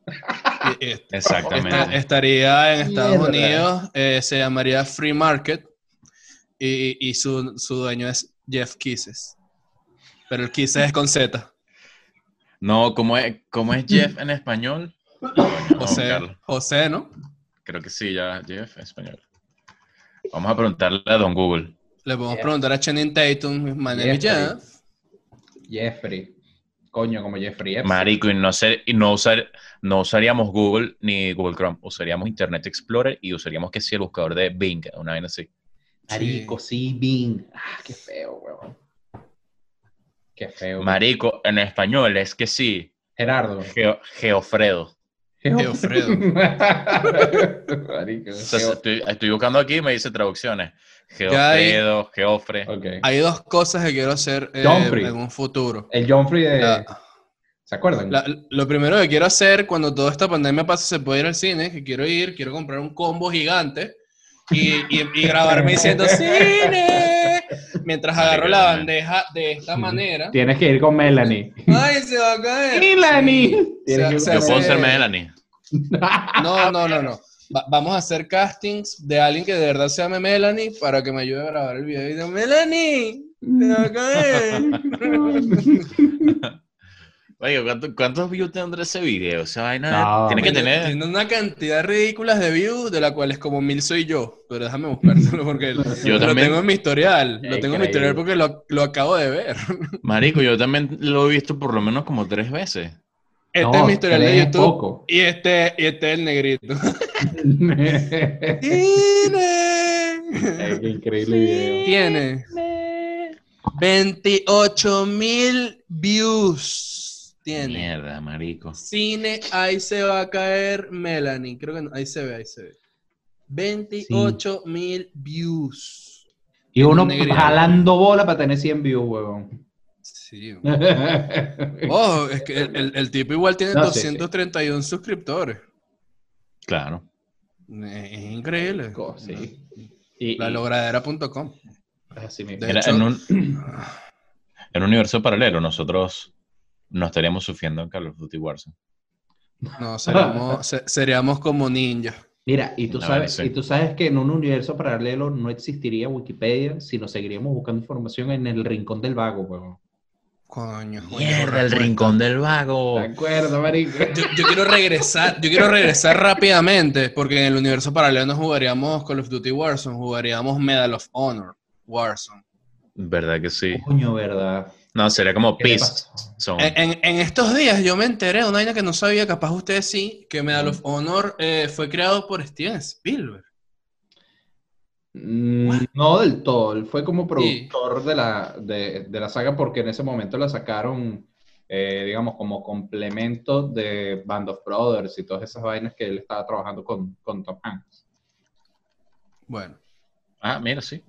Exactamente. esta- estaría en Estados Mierda. Unidos, eh, se llamaría Free Market y, y su, su dueño es Jeff Kisses. Pero el Kisses es con Z. No, ¿cómo es, cómo es Jeff en español? José. José, ¿no? Creo que sí, ya, Jeff, español. Vamos a preguntarle a Don Google. Le podemos Yeah. preguntar a Channing Tatum, my name is Jeffrey. Jeff. Jeffrey. Coño, como Jeffrey Epstein. Marico, y no, sé, y no, usar, no usaríamos Google ni Google Chrome, usaríamos Internet Explorer y usaríamos que sí el buscador de Bing, una vaina así. Marico, sí, Bing. Ah, qué feo, weón. Qué feo. Marico, en español es que sí, Gerardo. Geo- Geofredo. Geofredo. Marico, O sea, Geo- estoy, estoy buscando aquí y me dice traducciones. Hay- Geofredo, Geofre. Ok. Hay dos cosas que quiero hacer eh, en un futuro. El Johnfrey de. La- ¿Se acuerdan? la- lo primero que quiero hacer cuando toda esta pandemia pase, se puede ir al cine, que quiero ir, quiero comprar un combo gigante y, y- y grabarme diciendo ¡Cine! Mientras agarro la bandeja de esta manera. Tienes que ir con Melanie. ¡Ay, se va a caer! ¡Melanie! Tienes que Yo puedo se- ser Melanie. No, no, no, no. Va- vamos a hacer castings de alguien que de verdad se llame Melanie para que me ayude a grabar el video y diga, Melanie, se va a caer. Oye, ¿cuánto- ¿cuántos views tendrá ese video? Esa vaina No, tiene que Tiene- tener. Tiene una cantidad ridícula de views, de la cual es como mil soy yo. Pero déjame buscártelo porque Yo lo también. tengo en mi historial. Lo tengo en mi historial porque lo, lo acabo de ver. Marico, yo también lo he visto por lo menos como tres veces. Este No, es mi historial de YouTube. poco. Y este, y este es el negrito. Ay, qué increíble video. Tiene 28 mil views. Tiene. Mierda, marico. Cine, ahí se va a caer Melanie. Creo que no, ahí se ve, ahí se ve. 28 mil views. Y uno Negrito. jalando bola para tener 100 views, huevón. Sí. Ojo, es que el, el- el tipo igual tiene No, sí, sí. 231 suscriptores. Claro. Es increíble. Sí. Y, La logradera.com. así mismo. De Mira, hecho- en, un, en un universo paralelo, nosotros no estaríamos sufriendo en Call of Duty Warzone. No, seríamos, se- seríamos como ninjas. Mira, y tú, sabes, sí. y tú sabes que en un universo paralelo no existiría Wikipedia, sino seguiríamos buscando información en el rincón del vago, huevón. Coño. coño, Mierda, el rincón del vago. ¿De acuerdo, marico? Yo, yo quiero regresar, yo quiero regresar rápidamente, porque en el universo paralelo no jugaríamos Call of Duty Warzone, jugaríamos Medal of Honor Warzone. ¿Verdad que sí? Coño, ¿verdad? No, sería como ¿Qué le Peace. En, en- en estos días yo me enteré de una vaina que no sabía, capaz ustedes sí, que Medal of Honor eh, fue creado por Steven Spielberg. Mm, No del todo, él fue como productor de, la, de, de la saga porque en ese momento la sacaron, eh, digamos, como complemento de Band of Brothers y todas esas vainas que él estaba trabajando con, con Tom Hanks. Bueno, Ah, mira, sí.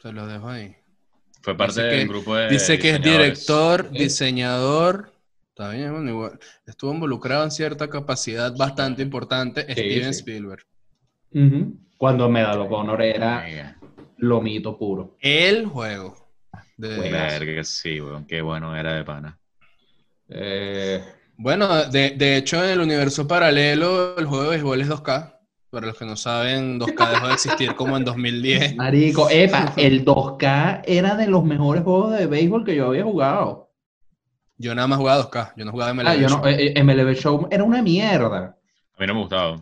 Se lo dejo ahí. Fue parte Dice que- del grupo de. Dice que es director, diseñador. Está bien, bueno, igual. Estuvo involucrado en cierta capacidad bastante importante Steven sí. Spielberg. Ujú. Cuando Medal of Honor era Mega. lo mito puro. El juego. de-. Verga, sí, weón. Qué bueno era de pana. Eh, Bueno, de, de hecho, en el universo paralelo, el juego de béisbol es 2K. Para los que no saben, 2K dejó de existir como en 2010. marico, epa, el 2K era de los mejores juegos de béisbol que yo había jugado. Yo nada más jugaba 2K, yo no jugaba MLB. Ah, yo Show. eh, eh, MLB Show era una mierda. A mí no me gustaba.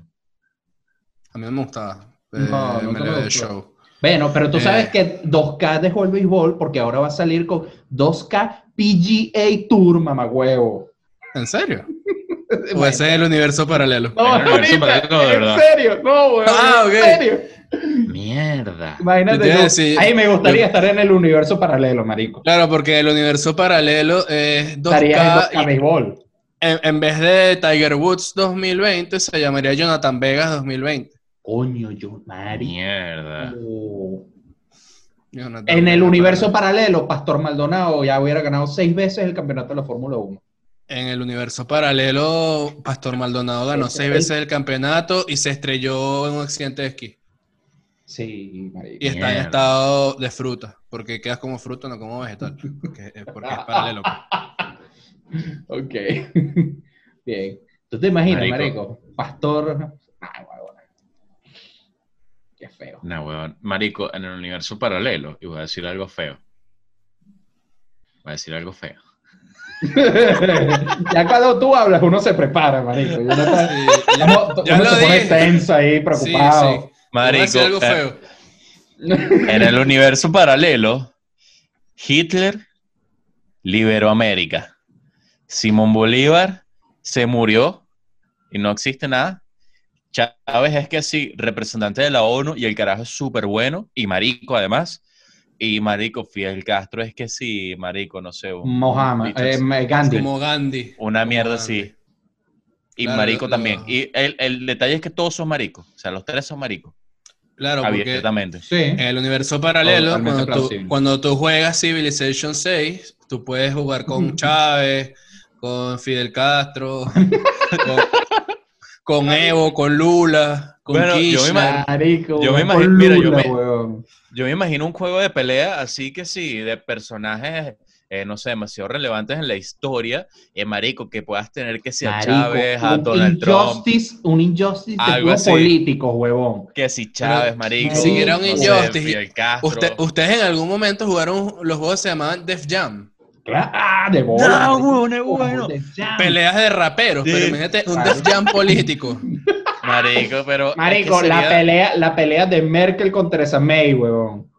A mí no me gustaba eh, No, no te MLB. Show. Bueno, pero tú Eh. sabes que 2K dejó el béisbol porque ahora va a salir con 2K PGA Tour, mamagüevo. ¿En serio? ¿O ese es el universo paralelo? No, universo ahorita, paralelo, de en verdad. serio, no, weón, Ah, en ok. serio. Mierda. Yo Imagínate, te iba a tú. decir- Ay, me gustaría yo- estar en el universo paralelo, marico. Claro, porque el universo paralelo es Estaría en 2K 2K. y béisbol. en, en vez de Tiger Woods 2020, se llamaría Jonathan Vegas 2020. Coño, yo, marico. Mierda. Jonathan En el universo paralelo. paralelo, Pastor Maldonado ya hubiera ganado seis veces el campeonato de la Fórmula 1. En el universo paralelo, Pastor Maldonado ganó seis veces el campeonato y se estrelló en un accidente de esquí. Sí, marico. Y está en estado de fruta, porque quedas como fruta, no como vegetal. Porque, es- porque es paralelo. Ok. Bien. ¿Tú te imaginas, Marico. marico? Pastor. Ay, huevón. Qué feo. No, weón. Marico, en el universo paralelo, y voy a decir algo feo. Voy a decir algo feo. ya cuando tú hablas, uno se prepara, marico. Uno, está- Sí, uno- ya uno lo se pone tenso ahí, preocupado. sí. Marico, algo eh, feo. en el universo paralelo, Hitler liberó América. Simón Bolívar se murió y no existe nada. Chávez es que sí, representante de la ONU y el carajo es súper bueno y marico además. Y marico, Fidel Castro es que sí, marico, no sé. un- Mohammed, eh. Gandhi. Como Gandhi. Una mierda así. Y Claro, marico lo- también. lo- Y el, el detalle es que todos son maricos. O sea, los tres son maricos. Claro, porque abiertamente. Sí. en el universo paralelo, cuando tú, plausible. cuando tú juegas Civilization 6, tú puedes jugar con Chávez, con Fidel Castro, con, con Evo, con Lula, con Bueno, yo me imagino- Marico, yo me imagino- mira, yo me-. Yo me imagino un juego de pelea así que sí, de personajes, eh, no sé, demasiado relevantes en la historia. Eh, marico, que puedas tener que si Marico, Chávez, a Donald Trump, injustice, Un injustice de Algo así. políticos, huevón. que si Chávez, Pero marico. siquiera un injustice. Usted- ustedes en algún momento jugaron los juegos que se llamaban Def Jam. Claro, Ah, de bola. No, bueno. De jam. Peleas de raperos, Sí. pero imagínate un. Def Jam político. Marico, pero. es que Marico, la, pelea, la pelea de Merkel contra esa May, huevón.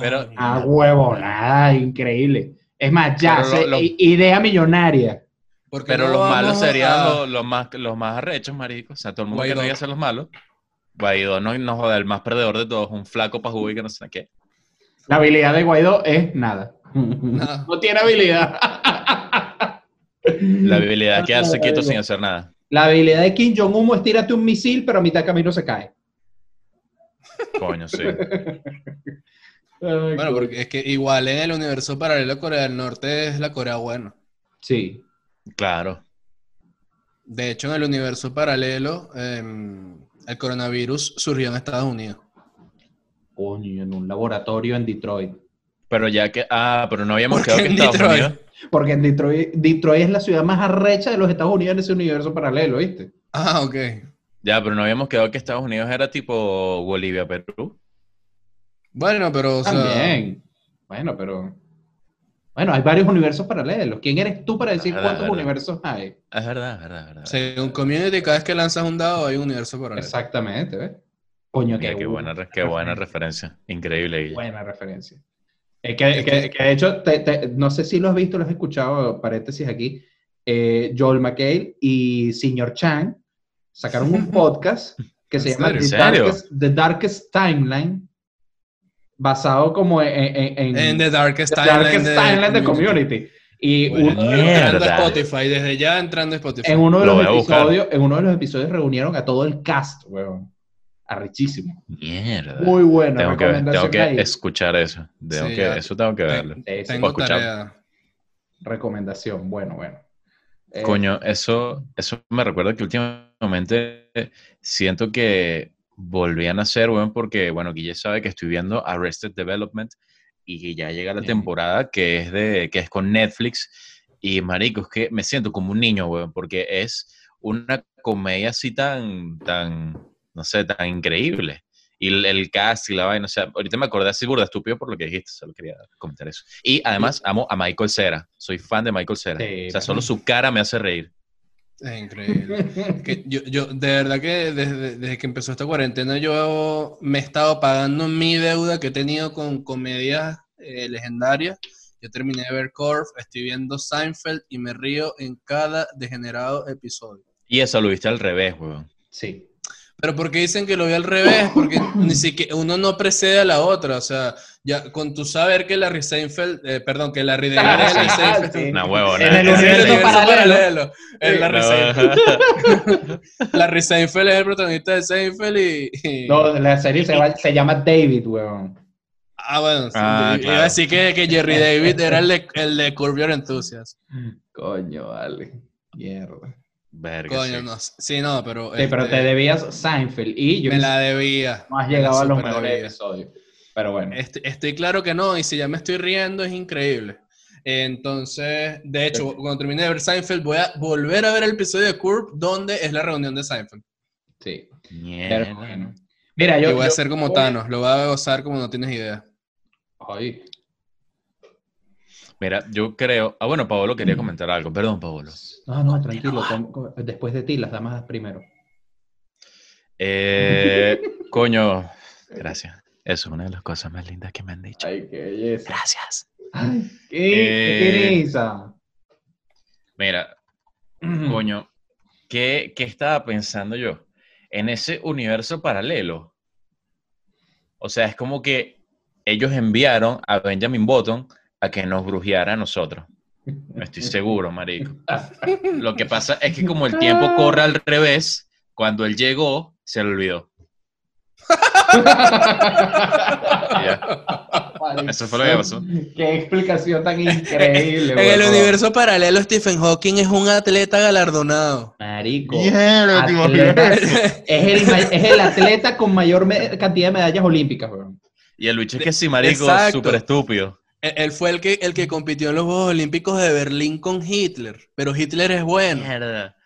Pero- Ah, huevón, ah, increíble. Es más, ya, lo- lo- idea millonaria. ¿Por qué Pero no los malos serían a- los, los más, los más arrechos, marico. O sea, todo el mundo Guaidó. querría ser los malos. Guaidó no, no joder, el más perdedor de todos, un flaco para jugar y que no sé qué. La habilidad de Guaidó es nada. Nada. No tiene habilidad. La habilidad de quedarse quieto sin hacer nada. La habilidad de Kim Jong-un es tírate un misil, pero a mitad de camino se cae. Coño, sí. Ay, Bueno, porque es que igual en el universo paralelo Corea del Norte es la Corea buena. Sí. Claro. De hecho, en el universo paralelo, em, el coronavirus surgió en Estados Unidos. Coño, en un laboratorio en Detroit. Pero ya que. Ah, pero no habíamos ¿Por quedado que en Estados Detroit? Unidos. Porque en Detroit, Detroit es la ciudad más arrecha de los Estados Unidos en ese universo paralelo, ¿viste? Ah, ok. Ya, pero no habíamos quedado que Estados Unidos era tipo Bolivia, Perú. Bueno, pero, o sea, También. Bueno, pero. Bueno, hay varios universos paralelos. ¿Quién eres tú para decir Verdad, cuántos verdad. universos hay? Es verdad, es verdad, es verdad. según Community, cada vez que lanzas un dado hay un universo paralelo. Exactamente, ¿ves? Coño, Mira, qué, buena, qué buena referencia. referencia. Increíble. Guille. Buena referencia. Eh, que, que- que de hecho, te- te- no sé si lo has visto, lo has escuchado, paréntesis aquí. eh, Joel McHale y Señor Chang sacaron un podcast que se ¿En llama? The. Darkest, The Darkest Timeline, basado como en, en- en- The Darkest The Timeline, Darkest de, Timeline de Community. Y Bueno, un- entrando a. Spotify, desde ya entrando a Spotify. en uno de Lo los episodios, en uno de los episodios reunieron a todo el cast, weón. Arrechísimo. Mierda. Muy buena tengo que, recomendación tengo que ahí. escuchar eso. Tengo Sí, que, ya. eso tengo que verlo. Tengo escuchar. tarea. recomendación. Bueno, bueno. Eh, Coño, eso, eso me recuerda que últimamente siento que volvían a hacer, weón, porque, bueno, Guille sabe que estoy viendo Arrested Development y que ya llega la temporada que es de, que es con Netflix. Y marico, es que me siento como un niño, weón, porque es una comedia así tan, tan, no sé, tan increíble. Y el, el cast y la vaina, o sea, ahorita me acordé así burda estúpido por lo que dijiste, solo quería comentar eso. Y además amo a Michael Cera, soy fan de Michael Cera. Sí, o sea, solo su cara me hace reír. Es increíble. Que yo, yo, de verdad que desde, desde que empezó esta cuarentena, yo me he estado pagando mi deuda que he tenido con comedias eh, legendarias. Yo terminé de ver Corf, estoy viendo Seinfeld y me río en cada degenerado episodio. Y eso lo viste al revés, weón. Sí. Pero ¿por qué dicen que lo vi al revés? Porque ni siquiera uno no precede a la otra. O sea, ya con tu saber que Larry Seinfeld, eh, perdón, que Larry David es Larry Seinfeld. Sí. Una huevona. En el Es el universo paralelo. Es Larry No, Seinfeld. Larry Seinfeld es el protagonista de Seinfeld y... y- No, la serie se, va- se llama David, weón. Ah, bueno, sí, Ah, iba claro. a decir que, que Jerry David era el de, el de Curb Your Enthusiasm. Coño, vale. Mierda. Verga, Coño, sí. no. Sí, no, pero... Sí, pero este, te debías Seinfeld y yo Me la debía. no has llegado a los mejores debía. episodios. Pero bueno. Este- estoy claro que no, y si ya me estoy riendo es increíble. Entonces, de hecho, cuando termine de ver Seinfeld, voy a volver a ver el episodio de Curb donde es la reunión de Seinfeld. Sí. Mierda. Pero bueno. Mira, yo. y voy a ser como Thanos, lo voy a gozar como no tienes idea. Ay. Mira, yo creo. Ah, bueno, Paolo quería comentar algo. Perdón, Paolo. No, no, tranquilo. Después de ti, las damas primero. Eh, coño, gracias. Eso es una de las cosas más lindas que me han dicho. Ay, qué belleza. Gracias. Ay, qué, Eh. Mira, coño, ¿qué, qué estaba pensando yo? En ese universo paralelo. O sea, es como que ellos enviaron a Benjamin Button a que nos brujeara a nosotros. No estoy seguro, marico. Lo que pasa es que como el tiempo corre al revés, cuando él llegó, se le olvidó. Eso fue lo que pasó. Qué explicación tan increíble. En el universo paralelo, Stephen Hawking es un atleta galardonado. Marico. Atleta- es, el, ma- es el atleta con mayor cantidad de medallas olímpicas, weón. Y el bicho es que sí, marico, súper estúpido. Él fue el que, el que compitió en los Juegos Olímpicos de Berlín con Hitler, pero Hitler es bueno. Mierda.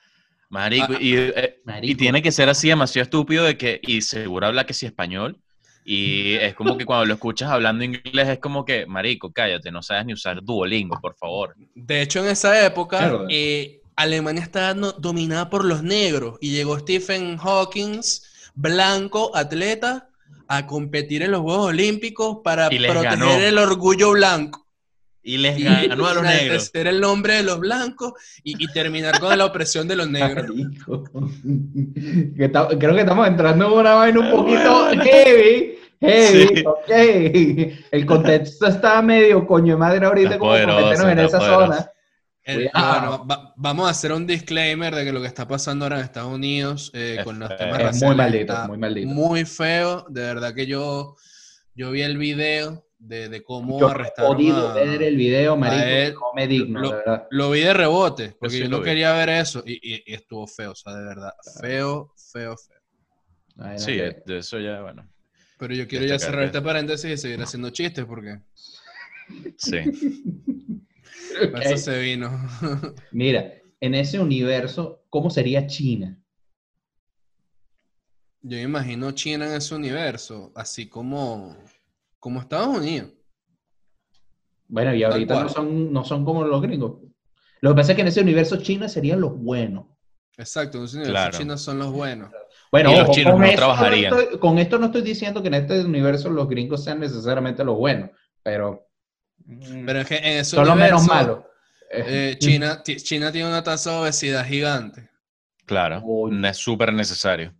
Marico, Ah, y, eh, Marico. y tiene que ser así demasiado estúpido de que, y seguro habla que sí español, y es como que cuando lo escuchas hablando inglés es como que, marico, cállate, no sabes ni usar Duolingo, por favor. De hecho, en esa época, eh, Alemania estaba no- dominada por los negros y llegó Stephen Hawking, blanco, atleta, a competir en los Juegos Olímpicos para proteger ganó. el orgullo blanco. Y les Y ganó a los negros. el nombre de los blancos y, y terminar con la opresión de los negros. Creo que estamos entrando en una vaina un poquito heavy. Heavy, Sí. ok. El contexto está medio coño de madre ahorita Está como poderoso, meternos en esa poderoso. zona. El- Cuidado. bueno, va- vamos a hacer un disclaimer de que lo que está pasando ahora en Estados Unidos eh, Es con los temas Es muy maldito, está muy maldito. muy feo. De verdad que yo, yo vi el video de, de cómo Yo no he arrestaron podido a- ver el video, marico, él. no me digno, Lo- verdad. Lo vi de rebote, porque sí yo no vi. quería ver eso y, y- y estuvo feo, o sea, de verdad, feo, feo, feo. Ay, no Sí, de eso ya, bueno, Pero yo quiero ya cerrar este paréntesis y seguir haciendo chistes porque sí. eso se vino. Mira, en ese universo, ¿cómo sería China? Yo me imagino China en ese universo, así como, como Estados Unidos. Bueno, y ahorita no son, no son como los gringos. Lo que pasa es que en ese universo China serían los buenos. Exacto, en ese universo Claro. son los buenos. Bueno, Y los ojo, chinos con no esto trabajarían. estoy- con esto no estoy diciendo que en este universo los gringos sean necesariamente los buenos, pero, Pero es que en ese son los menos universo, malos. eh, China, China tiene una tasa de obesidad gigante. Claro, es súper necesario.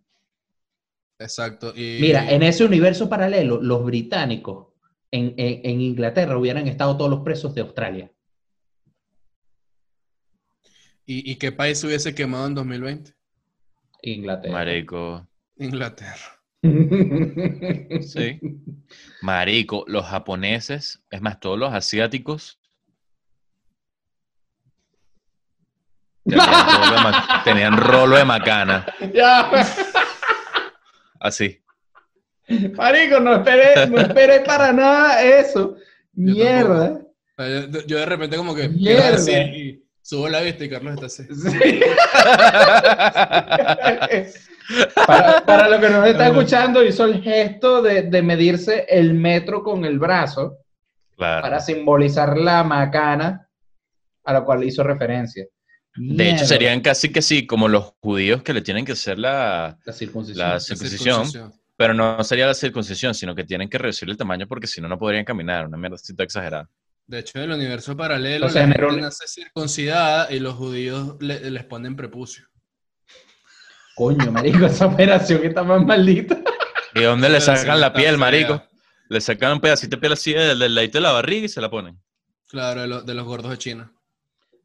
Exacto. Y, Mira, en ese universo paralelo, los británicos en, en- en Inglaterra hubieran estado todos los presos de Australia. ¿y, y qué país se hubiese quemado en 2020? Inglaterra. Marico, Inglaterra. Sí. Marico, los japoneses, es más, todos los asiáticos tenían rolo de, ma- tenían rolo de macana, Ya, así. marico, no esperé, no esperé para nada eso. Yo Mierda. Yo, yo de repente como que subo la vista y Carlos está así. Sí. para, para los que nos están escuchando, hizo el gesto de, de medirse el metro con el brazo Claro. para simbolizar la macana a la cual hizo referencia. De hecho, serían casi que sí, como los judíos que le tienen que hacer la, la circuncisión. la La circuncisión, circuncisión. pero no sería la circuncisión, sino que tienen que reducir el tamaño porque si no, no podrían caminar, una mierda así toda exagerada. De hecho, en el universo paralelo, O sea, la gente nace circuncidada y los judíos le- les ponen prepucio. Coño, marico, esa operación está más maldita. ¿Y dónde le sacan la piel, marico? Le sacan un pedacito de piel así del, del ladito de la barriga y se la ponen. Claro, de, lo- de los gordos de China.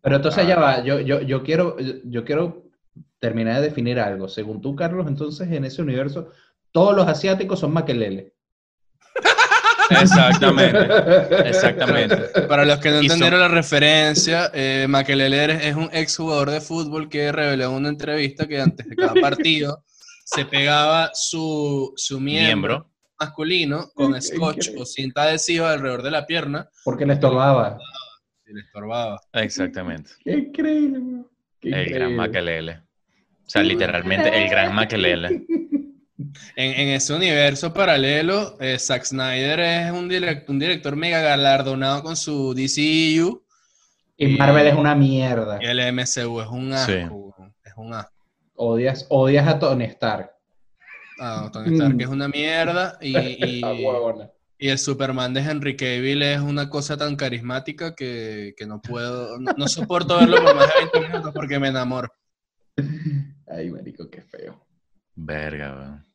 Pero entonces Ah. ya va, yo, yo, yo, quiero, yo quiero terminar de definir algo. Según tú, Carlos, entonces en ese universo, todos los asiáticos son maquelele. Exactamente. Exactamente. Para los que no son- entendieron la referencia, eh, Makelele es un ex jugador de fútbol que reveló en una entrevista que antes de cada partido se pegaba su, su miembro, Miembro. masculino con scotch increíble. o cinta adhesiva alrededor de la pierna Porque le estorbaba. y le estorbaba. Exactamente. Qué increíble. Qué El gran increíble. maquelele. O sea, literalmente el gran maquelele. En, en ese universo paralelo, eh, Zack Snyder es un, direct- un director mega galardonado con su DCU Y Y- Marvel es una mierda. Y el MCU es un asco. Sí. Es un asco. Odias, odias a Tony Stark. Ah, Tony Stark Mm. es una mierda y, y, huevona. y el Superman de Henry Cavill es una cosa tan carismática que, que no puedo, no, no soporto verlo por más de 20 minutos porque me enamoro. Ay, marico, qué feo. Verga, weón.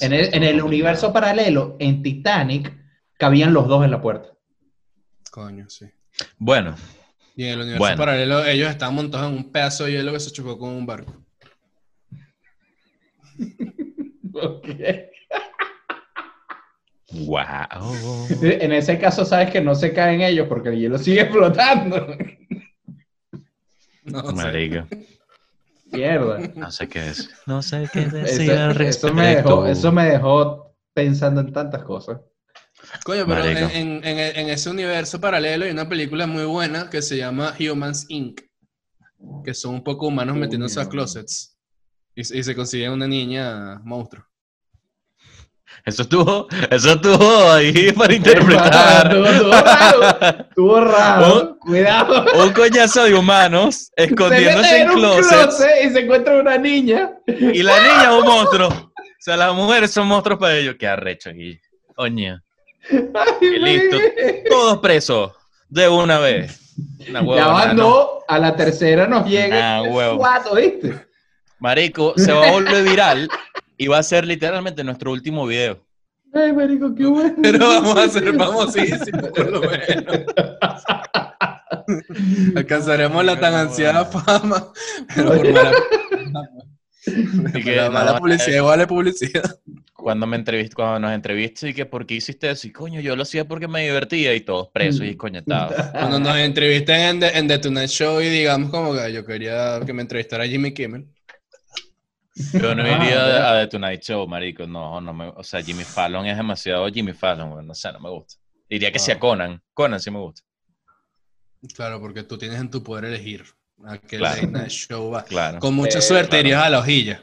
En el, en universo paralelo, en Titanic, cabían los dos en la puerta. Coño, sí. Bueno, Y en el universo Bueno. paralelo ellos estaban montados en un pedazo de hielo que se chocó con un barco. Ok. wow. En ese caso, sabes que no se caen ellos porque el hielo sigue flotando. No sé. Mierda. No sé qué decir. No sé qué decir Eso, al eso me dejó, eso me dejó pensando en tantas cosas. Coño, pero en, en- en- en ese universo paralelo hay una película muy buena que se llama Humans Inc. Que son un poco humanos metiéndose a closets. Y, se- y se consiguen una niña monstruo. Eso estuvo, eso estuvo ahí para interpretar. Estuvo, raro. Estuvo raro. Cuidado. Un coñazo de humanos Se escondiéndose en en closet y se encuentra una niña. y la niña es un monstruo. O sea, las mujeres son monstruos para ellos. Qué arrecho aquí. Oña. Ay, listo. Todos presos. De una vez. Una Ya ¿no? dos, a la tercera nos llega. Ah, huevo. Cuatro, ¿viste? Marico, se va a volver viral y va a ser literalmente nuestro último video. Ay, marico, qué bueno. Pero vamos a ser famosísimos, por lo menos. Alcanzaremos la tan ansiada fama. Pero por mala, Y que la no, mala eh, publicidad igual es publicidad. cuando me entrevist, cuando nos entrevistas y que por qué hiciste eso y coño yo lo hacía porque me divertía y todos presos y coñetados Cuando nos entrevisten en The, en The Tonight Show y digamos como que yo quería que me entrevistara Jimmy Kimmel. Yo no Ah, iría ya. a The Tonight Show marico no no me o sea Jimmy Fallon es demasiado Jimmy Fallon güey, no sé no me gusta diría que Ah. sea Conan Conan sí me gusta Claro, porque tú tienes en tu poder elegir a qué Claro. late night show va. claro Con mucha Eh, suerte claro. irías a la hojilla.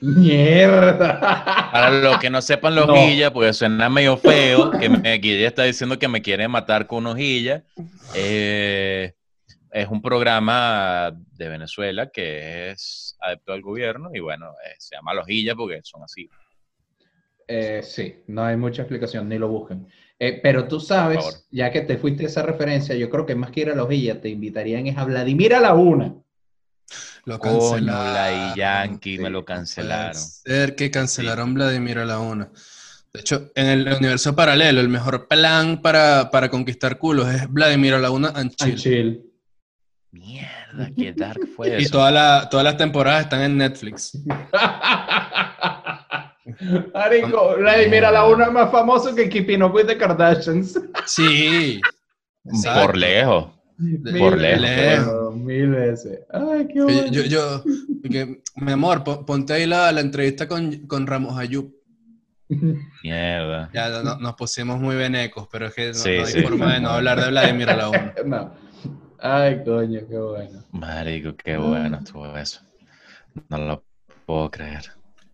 Mierda. para los que no sepan la No. hojilla porque suena medio feo que me, ella está diciendo que me quiere matar con una hojilla eh, es un programa de Venezuela que es adepto al gobierno y bueno eh, se llama La Hojilla porque son así Eh, sí, no hay mucha explicación, ni lo busquen. Eh, pero tú sabes, ya que te fuiste a esa referencia, yo creo que más que ir a la hojilla, te invitarían es a Vladimir a la una. Lo Coño, cancelaron. la Yankee me lo cancelaron. ser que cancelaron Vladimir a la una. De hecho, en el universo paralelo, el mejor plan para, para conquistar culos es Vladimir a la una and chill. And chill. Mierda, qué dark fue Y eso. toda la- todas las temporadas están en Netflix. Marico, Vladimir a la una es más famoso que Keeping Up with the Kardashians. Sí. Exacto. Por lejos. Mil Por lejos. weón, Mil veces. Ay, qué Yo, bueno. yo, yo- que, mi amor, pon- ponte ahí la, la entrevista con, con Ramos Ayub. Mierda. Ya no- nos pusimos muy venecos, pero es que no, Sí, no hay sí. forma de no hablar de Vladimir a la una. No. Ay, coño, qué bueno. Marico, qué bueno estuvo eso. No lo puedo creer.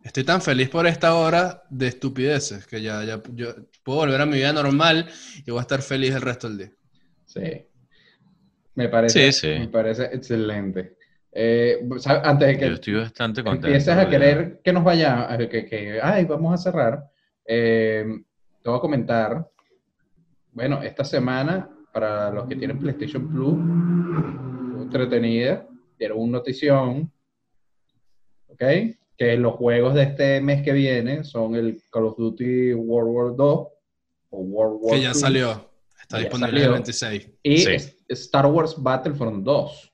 Estoy tan feliz por esta hora de estupideces que ya, ya yo puedo volver a mi vida normal y voy a estar feliz el resto del día. Sí. Me parece, Sí, sí. Me parece excelente. Eh. Antes de que Yo estoy bastante contento. empieces a querer que nos vayamos, a- que, que, ay, vamos a cerrar, eh, te voy a comentar, bueno, esta semana, para los que tienen PlayStation Plus, entretenida, dieron una notición, ¿ok? Que los juegos de este mes que viene son el Call of Duty World War 2 o World War Que ya II, salió. Está disponible salió. el 26. y Sí. Star Wars Battlefront 2.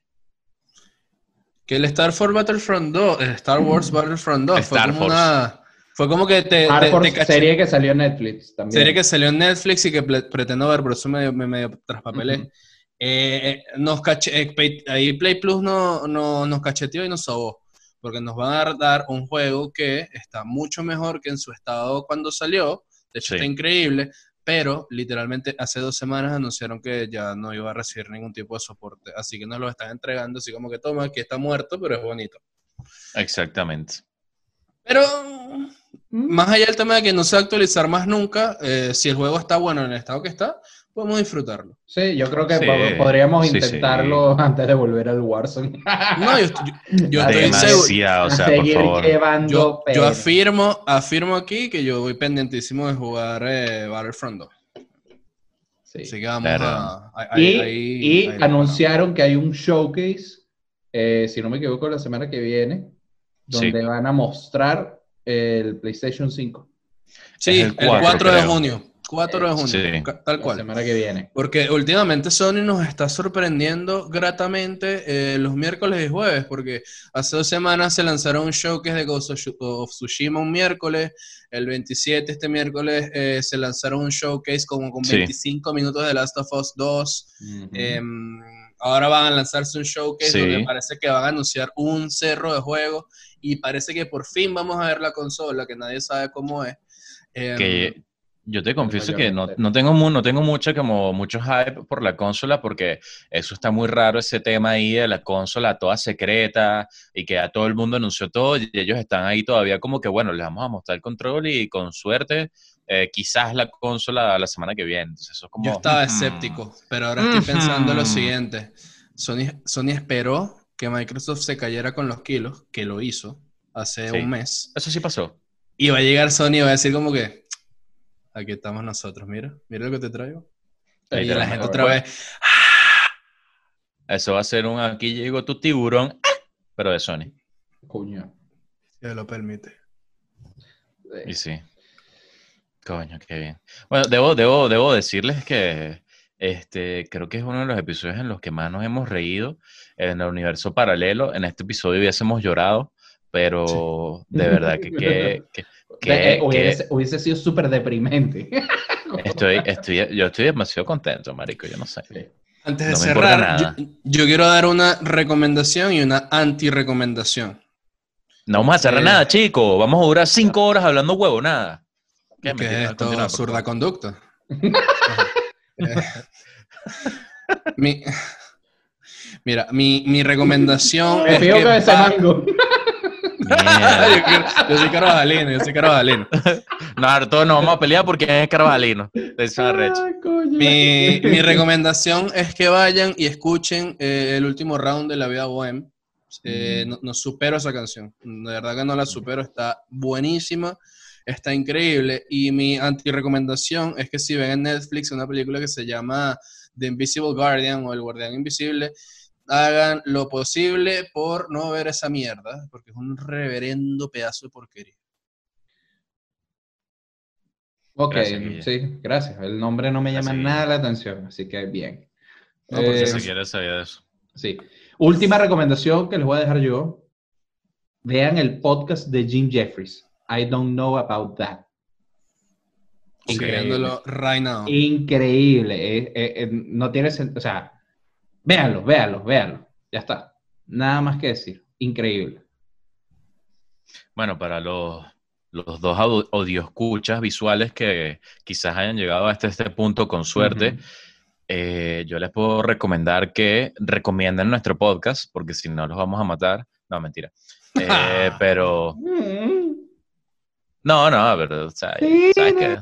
Que el Star Wars Battlefront 2, el Star Wars Battlefront 2 fue como Force. una... Fue como que te... Star te- Wars, te caché- serie que salió en Netflix también. serie que salió en Netflix y que pretendo ver, por eso me, me medio traspapelé. Eh, eh, nos eh, Play- ahí Play Plus no, no- nos cacheteó y nos sobó. Porque nos van a dar, dar un juego que está mucho mejor que en su estado cuando salió. De hecho, Sí. está increíble. Pero literalmente hace dos semanas anunciaron que ya no iba a recibir ningún tipo de soporte. Así que nos lo están entregando, así como que toma, aquí está muerto, pero es bonito. Exactamente. Pero Mm. más allá del tema de que no se va a actualizar más nunca, eh, si el juego está bueno en el estado que está, podemos disfrutarlo. Sí, yo creo que Sí, podríamos sí, sí. intentarlo antes de volver al Warzone. No, yo, yo- yo estoy seguro. Demasiado, o sea, por seguir favor. llevando Yo, yo afirmo, afirmo aquí que yo voy pendientísimo de jugar eh, Battlefront 2. Sí. Así que vamos Claro. a... Y, ahí- y ahí anunciaron que hay un showcase, eh, si no me equivoco, la semana que viene, Sí. donde van a mostrar el PlayStation 5. Sí, el el 4, 4, de junio. 4 de junio, Sí. tal La cual. semana que viene. Porque últimamente Sony nos está sorprendiendo gratamente eh, los miércoles y jueves, porque hace dos semanas se lanzaron un show que es de Ghost of Tsu- of Tsushima un miércoles, el 27 este miércoles eh, se lanzaron un showcase como con Sí. 25 minutos de Last of Us 2, Ujú. Em, ahora van a lanzarse un showcase Sí. donde parece que van a anunciar un cerro de juegos y parece que por fin vamos a ver la consola, que nadie sabe cómo es. Em, que yo te confieso que no, no tengo mu- no tengo mucho como mucho hype por la consola porque eso está muy raro ese tema ahí de la consola toda secreta y que a todo el mundo anunció todo y ellos están ahí todavía como que bueno les vamos a mostrar el control y con suerte eh, quizás la consola la semana que viene entonces eso es como Yo estaba escéptico, pero ahora estoy pensando lo siguiente. Sony, Sony esperó que Microsoft se cayera con los kilos, que lo hizo hace Sí. un mes. eso sí pasó Y va a llegar Sony y va a decir como que, aquí estamos nosotros, mira, mira lo que te traigo. Y la gente otra vez, eso va a ser un aquí llegó tu tiburón pero de Sony Coño. si lo permite. Y sí. Coño, qué bien. Bueno, debo, debo, debo decirles que este, creo que es uno de los episodios en los que más nos hemos reído en el universo paralelo. En este episodio hubiésemos llorado, pero de verdad que, que- que- que- Eh, hubiese, hubiese sido súper deprimente. estoy, estoy, yo estoy demasiado contento, marico, yo no sé. Sí. Antes de No cerrar, yo, nada. yo quiero dar una recomendación y una anti-recomendación. No vamos a cerrar Eh. nada, chicos. Vamos a durar cinco horas hablando huevo, nada. ¿Qué, Mentira, es continúa, esto? por Surda favor. conducta. Mi- mira, mi, mi recomendación Me es que que ese va- mango. Yo, soy carabalino, yo soy carabalino. No, todos nos vamos a pelear porque es. Ay, coño. Mi, mi recomendación es que vayan y escuchen eh, el último round de La Vida Bohem. Eh, no, no supero esa canción. De verdad que no la supero. Está buenísima. Está increíble. Y mi anti-recomendación es que si ven en Netflix una película que se llama The Invisible Guardian o El Guardián Invisible, hagan lo posible por no ver esa mierda, porque es un reverendo pedazo de porquería. Ok, Gracias, sí, gracias. El nombre no me llama Gracias, nada la atención, así que bien. No, porque Eh, Si quieres saber de eso. sí. Última recomendación que les voy a dejar yo. Vean el podcast de Jim Jeffries. I don't know about that. Escribiéndolo right now. Increíble. eh, eh, eh, no tiene sentido. O sea, véanlo, véanlo, véanlo. Ya está. Nada más que decir. Increíble. Bueno, para los, los dos audio- audioscuchas visuales que quizás hayan llegado hasta este punto con suerte, eh, yo les puedo recomendar que recomienden nuestro podcast, porque si no los vamos a matar. No, mentira. Eh, pero, Mm. No, no, pero, o sea, Sí, ¿sabes no. qué?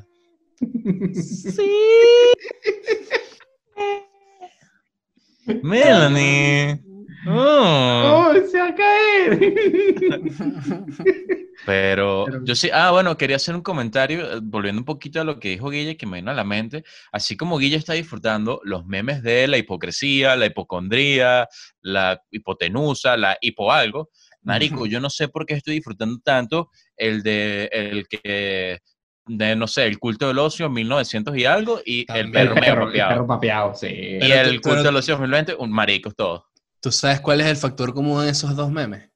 Melanie. Oh. ¡Oh, se va a caer! Pero Pero- yo sí, ah, bueno, quería hacer un comentario, eh, volviendo un poquito a lo que dijo Guille, que me vino a la mente. Así como Guille está disfrutando los memes de la hipocresía, la hipocondría, la hipotenusa, la hipo algo, Marico, yo no sé por qué estoy disfrutando tanto el de el que, de, no sé, el culto del ocio 1900 y algo y el perro el, el papeado. perro papeado, sí. Y Pero el tú- culto pero- del ocio 2020, un marico todo. ¿Tú sabes cuál es el factor común en esos dos memes?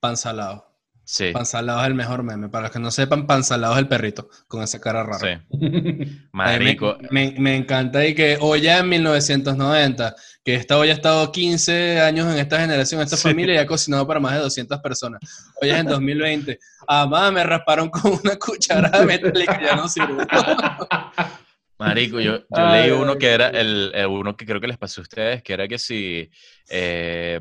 Pansalado. Sí, Pansalado es el mejor meme. Para los que no sepan, Pansalado es el perrito con esa cara rara. sí. A mí Marico, Me, me- me encanta y que olla en 1990, que esta olla ha estado 15 años en esta generación, en esta Sí. familia y ha cocinado para más de 200 personas. Ollas en 2020. Amá, me rasparon con una cucharada metálica, ya no sirve. Marico, yo, yo Ay, leí uno que era el uno que creo que les pasó a ustedes, que era que si eh,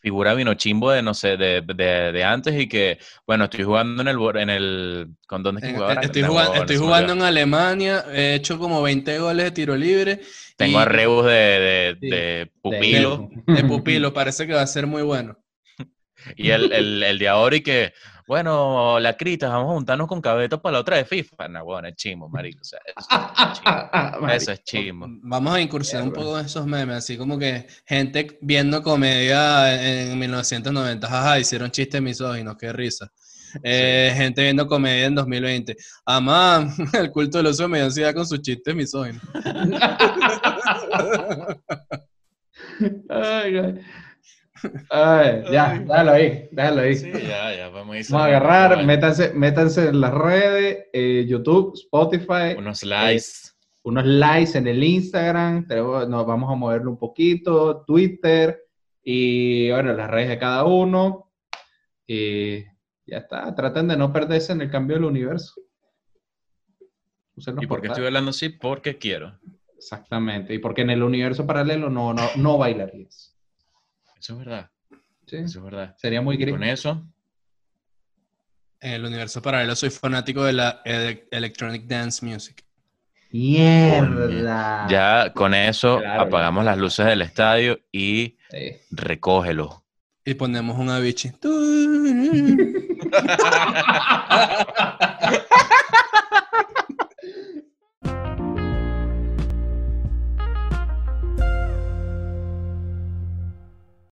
figura vino chimbo de, no sé, de, de, de antes y que, bueno, estoy jugando en el... En el ¿Con dónde es que jugaba? estoy No, jugando, estoy jugando en Alemania, he hecho como 20 goles de tiro libre. Tengo y- a Rebus de, de, Sí. de pupilo. De pupilo, parece que va a ser muy bueno. Y el, el, el de ahora y que, bueno, la crita, vamos a juntarnos con Cabeto para la otra de FIFA. No, bueno, es chimo, marico. O sea, eso, es chimbo. Eso es chimo. Vamos a incursionar un poco en esos memes, así como que gente viendo comedia en 1990, jaja, hicieron chistes misóginos, qué risa. Eh, Gente viendo comedia en 2020. Amá, el culto de los me ansiedad con sus chistes misóginos. Ay, ay. Ay, ya, déjalo ahí, déjalo ahí. Sí, ya, ya, vamos a Vamos a agarrar, vale. métanse, métanse en las redes, eh, YouTube, Spotify, Unos likes. unos likes en el Instagram, tenemos- nos vamos a moverlo un poquito, Twitter y bueno, las redes de cada uno. Y ya está, traten de no perderse en el cambio del universo. Usen los ¿Y por qué estoy hablando así? Porque quiero. Exactamente, y porque en el universo paralelo no, no, no bailarías. Eso es verdad. ¿sí? Eso es verdad. Sería muy gris. con eso, En el universo paralelo soy fanático de la ele- electronic dance music. Mierda. ya con eso Claro, apagamos las luces del estadio y Sí. recógelo. Y ponemos un Avicii.